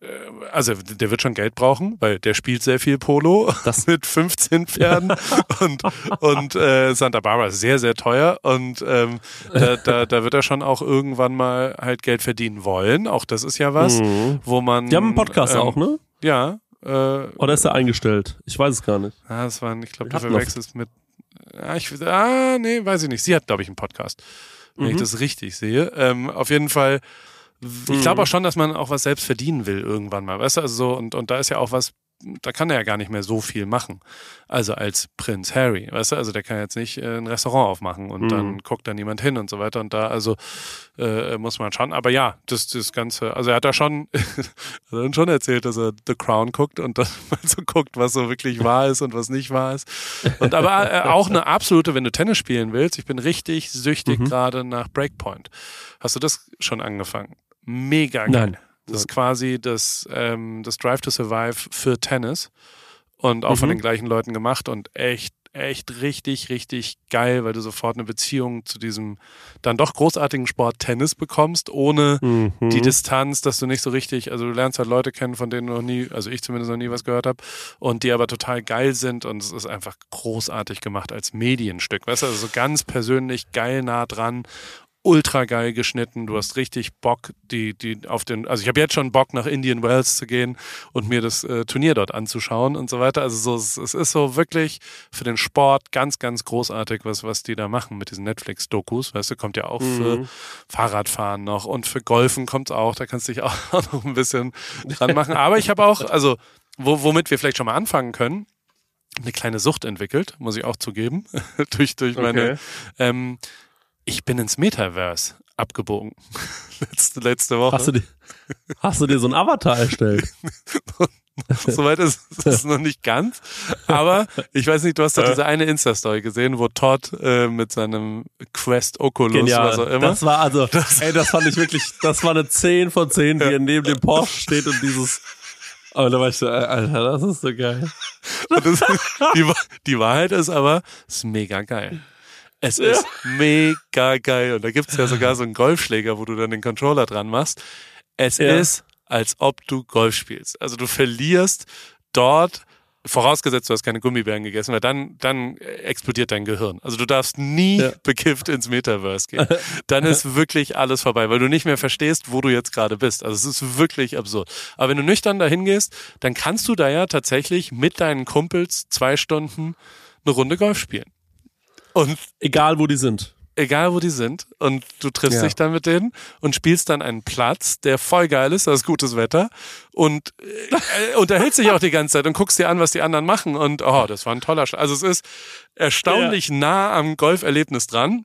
Äh, also der wird schon Geld brauchen, weil der spielt sehr viel Polo das mit fünf 15 Pferden und, und äh, Santa Barbara ist sehr, sehr teuer und ähm, da, da, da wird er schon auch irgendwann mal halt Geld verdienen wollen. Auch das ist ja was, mhm. wo man. Die haben einen Podcast ähm, auch, ne? Ja. Äh, Oder ist er eingestellt? Ich weiß es gar nicht. Ah, das war, ich glaube, du verwechselst mit. Ah, ich, ah, nee, weiß ich nicht. Sie hat, glaube ich, einen Podcast. Wenn mhm. ich das richtig sehe. Ähm, auf jeden Fall. Ich glaube mhm. auch schon, dass man auch was selbst verdienen will irgendwann mal, weißt du, also so, und, und da ist ja auch was da kann er ja gar nicht mehr so viel machen. Also als Prinz Harry, weißt du, also der kann jetzt nicht äh, ein Restaurant aufmachen und mhm. dann guckt da niemand hin und so weiter und da, also äh, muss man schauen. Aber ja, das, das Ganze, also er hat da schon, hat schon erzählt, dass er The Crown guckt und dann mal so guckt, was so wirklich wahr ist und was nicht wahr ist. Und aber äh, auch eine absolute, wenn du Tennis spielen willst, ich bin richtig süchtig mhm. gerade nach Breakpoint. Hast du das schon angefangen? Mega geil. Nein. Das ist quasi das, ähm, das Drive to Survive für Tennis und auch mhm. von den gleichen Leuten gemacht und echt, echt richtig, richtig geil, weil du sofort eine Beziehung zu diesem dann doch großartigen Sport Tennis bekommst, ohne mhm. die Distanz, dass du nicht so richtig, also du lernst halt Leute kennen, von denen du noch nie, also ich zumindest noch nie was gehört habe und die aber total geil sind und es ist einfach großartig gemacht als Medienstück, weißt du, also so ganz persönlich geil nah dran ultra geil geschnitten. Du hast richtig Bock, die, die auf den, also ich habe jetzt schon Bock, nach Indian Wells zu gehen und mir das äh, Turnier dort anzuschauen und so weiter. Also so, es, es ist so wirklich für den Sport ganz, ganz großartig, was, was die da machen mit diesen Netflix-Dokus. Weißt du, kommt ja auch mhm. für Fahrradfahren noch und für Golfen kommt auch. Da kannst du dich auch noch ein bisschen dran machen. Aber ich habe auch, also wo, womit wir vielleicht schon mal anfangen können, eine kleine Sucht entwickelt, muss ich auch zugeben, durch, durch meine, okay. ähm, ich bin ins Metaverse abgebogen. letzte, letzte Woche. Hast du, dir, hast du dir so ein Avatar erstellt? Soweit ist es noch nicht ganz. Aber ich weiß nicht, du hast doch diese eine Insta-Story gesehen, wo Todd äh, mit seinem Quest Oculus, Genial. was auch immer. Das war also, das ey, das fand ich wirklich, das war eine 10 von 10, wie er neben dem Porsche steht und dieses aber da war ich so, Alter, das ist so geil. Das, die, die Wahrheit ist aber, es ist mega geil. Es ja. ist mega geil. Und da gibt's ja sogar so einen Golfschläger, wo du dann den Controller dran machst. Es ja. ist, als ob du Golf spielst. Also du verlierst dort, vorausgesetzt du hast keine Gummibären gegessen, weil dann, dann explodiert dein Gehirn. Also du darfst nie ja. bekifft ins Metaverse gehen. Dann ist wirklich alles vorbei, weil du nicht mehr verstehst, wo du jetzt gerade bist. Also es ist wirklich absurd. Aber wenn du nüchtern dahin gehst, dann kannst du da ja tatsächlich mit deinen Kumpels zwei Stunden eine Runde Golf spielen. Und egal wo die sind. Egal wo die sind. Und du triffst ja. dich dann mit denen und spielst dann einen Platz, der voll geil ist, da ist gutes Wetter. Und äh, unterhältst dich auch die ganze Zeit und guckst dir an, was die anderen machen. Und oh, das war ein toller Sch Also es ist erstaunlich ja. nah am Golferlebnis dran.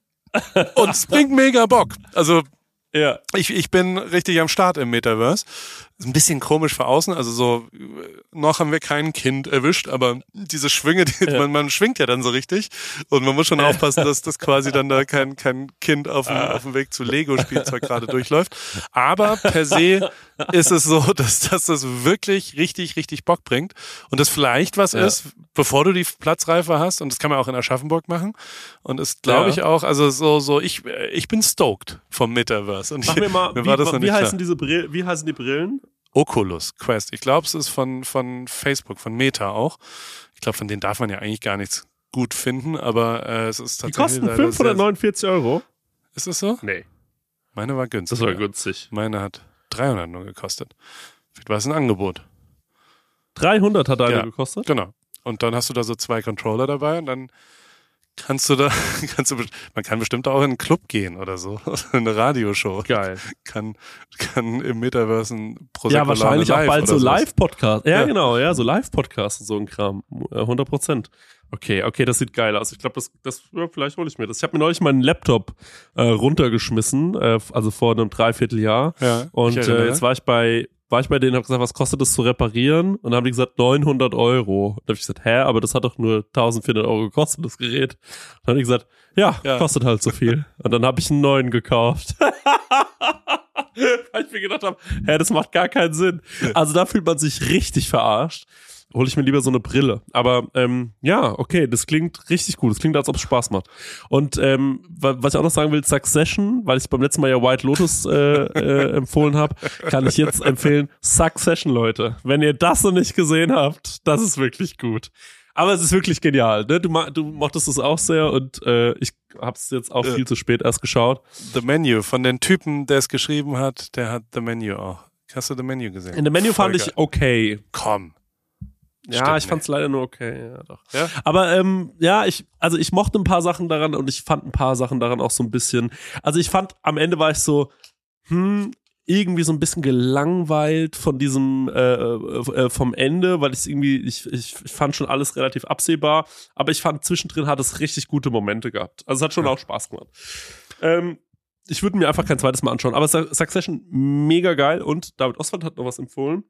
Und es bringt mega Bock. Also ja. Ich, ich bin richtig am Start im Metaverse. Ist ein bisschen komisch für außen, also so, noch haben wir kein Kind erwischt, aber diese Schwünge, die, ja. man, man schwingt ja dann so richtig und man muss schon aufpassen, dass das quasi dann da kein, kein Kind auf dem, ah. auf dem Weg zu Lego-Spielzeug gerade durchläuft. Aber per se ist es so, dass, dass das wirklich richtig, richtig Bock bringt und das vielleicht was Ja. ist, bevor du die Platzreife hast und das kann man auch in Aschaffenburg machen und ist, glaube Ja. ich auch, also so, so, ich, ich bin stoked vom Metaverse und Mach mir mal, mir wie, war das noch wie heißen klar. diese Brillen, wie heißen die Brillen? Oculus Quest. Ich glaube, es ist von, von Facebook, von Meta auch. Ich glaube, von denen darf man ja eigentlich gar nichts gut finden, aber äh, es ist Die tatsächlich. kosten leider 549 Euro. Ist es so? Nee. Meine war günstig. Das war günstig. Meine hat 300 nur gekostet. Vielleicht war es ein Angebot. 300 hat eine Ja. gekostet. Genau. Und dann hast du da so zwei Controller dabei und dann kannst du da, kannst du, man kann bestimmt auch in einen Club gehen oder so, oder eine Radioshow. Geil. Kann, kann im Metaverse ein Prosecco Ja, wahrscheinlich auch bald so. Live-Podcast. Ja, Ja. genau, ja, so Live-Podcast und so ein Kram. Äh, 100 Prozent. Okay, okay, das sieht geil aus. Ich glaube, das, das, ja, vielleicht hole ich mir das. Ich habe mir neulich meinen Laptop äh, runtergeschmissen, äh, also vor einem Dreivierteljahr. Ja, Und äh, jetzt war ich bei, war ich bei denen, habe gesagt, was kostet das zu reparieren? Und dann haben die gesagt 900 Euro. Da habe ich gesagt, hä, aber das hat doch nur 1400 Euro gekostet, das Gerät. Dann haben die gesagt, ja, Ja. kostet halt so viel. Und dann habe ich einen neuen gekauft. Weil ich mir gedacht habe, hä, das macht gar keinen Sinn. Also da fühlt man sich richtig verarscht. Hole ich mir lieber so eine Brille. Aber ähm, ja, okay, das klingt richtig gut. Das klingt, als ob es Spaß macht. Und ähm, wa- was ich auch noch sagen will, Succession, weil ich beim letzten Mal ja White Lotus äh, äh, empfohlen habe, kann ich jetzt empfehlen, Succession, Leute. Wenn ihr das noch nicht gesehen habt, das ist wirklich gut. Aber es ist wirklich genial. Ne? Du, du mochtest es auch sehr und äh, ich habe es jetzt auch Ja. viel zu spät erst geschaut. The Menu von den Typen, der es geschrieben hat, der hat The Menu auch. Hast du The Menu gesehen? In dem Menü Voll fand geil. ich okay. Komm. Ja, Stimmt ich fand's leider nur okay, ja doch. Ja? Aber ähm, ja, ich, also ich mochte ein paar Sachen daran und ich fand ein paar Sachen daran auch so ein bisschen. Also ich fand, am Ende war ich so, hm, irgendwie so ein bisschen gelangweilt von diesem äh, äh, vom Ende, weil ich irgendwie, ich, ich, ich fand schon alles relativ absehbar, aber ich fand zwischendrin hat es richtig gute Momente gehabt. Also es hat schon Ja. auch Spaß gemacht. Ähm, ich würde mir einfach kein zweites Mal anschauen. Aber Su- Succession mega geil und David Oswald hat noch was empfohlen.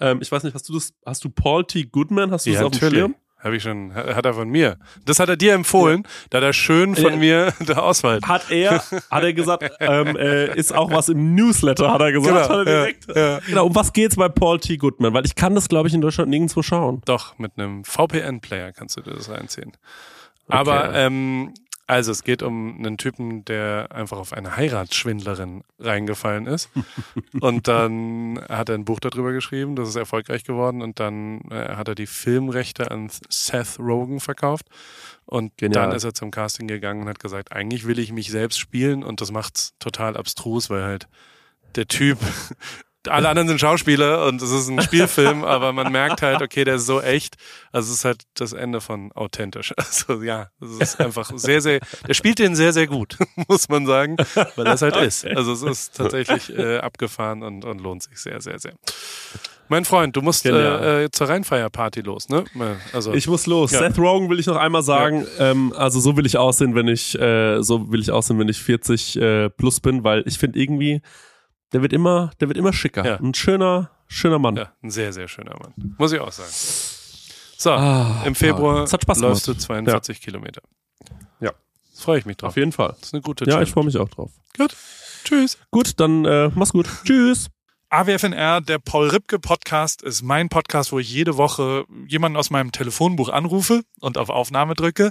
Ähm, ich weiß nicht, hast du das, hast du Paul T. Goodman, hast du Ja, das auf dem natürlich. Schirm? Habe ich schon, hat er von mir. Das hat er dir empfohlen, da hat er schön von Ja. mir der Auswahl. Hat er, hat er gesagt, ähm, äh, ist auch was im Newsletter, hat er gesagt. hat er direkt. ja, ja. Genau, um was geht's bei Paul T. Goodman? Weil ich kann das, glaube ich, in Deutschland nirgendwo schauen. Doch, mit einem VPN-Player kannst du dir das reinziehen. Aber ähm, also es geht um einen Typen, der einfach auf eine Heiratsschwindlerin reingefallen ist. und dann hat er ein Buch darüber geschrieben, das ist erfolgreich geworden. Und dann äh, hat er die Filmrechte an Seth Rogen verkauft. Und Genial. dann ist er zum Casting gegangen und hat gesagt, eigentlich will ich mich selbst spielen und das macht's total abstrus, weil halt der Typ, alle anderen sind Schauspieler und es ist ein Spielfilm, aber man merkt halt, okay, der ist so echt. Also es ist halt das Ende von authentisch. Also ja, es ist einfach sehr, sehr, der spielt den sehr, sehr gut, muss man sagen, weil das halt ist. Also es ist tatsächlich äh, abgefahren und, und lohnt sich sehr, sehr, sehr. Mein Freund, du musst äh, äh, zur Rheinfeierparty los, ne? Also Ich muss los. Ja. Seth Rogen will ich noch einmal sagen. Ähm, also so will ich aussehen, wenn ich äh, so will ich aussehen, wenn ich 40 äh, plus bin, weil ich finde irgendwie, der wird immer, der wird immer schicker. Ja. Ein schöner, schöner Mann. ja, ein sehr, sehr schöner Mann. Muss ich auch sagen. So, Ah, im Februar Es hat Spaß läufst du gemacht. 42 Kilometer. Ja. Das freue ich mich drauf. Auf jeden Fall. Das ist eine gute Ja, Challenge. ich freue mich auch drauf. Gut. Tschüss. Gut, dann äh, mach's gut. Tschüss. AWFNR, der Paul Ripke Podcast, ist mein Podcast, wo ich jede Woche jemanden aus meinem Telefonbuch anrufe und auf Aufnahme drücke.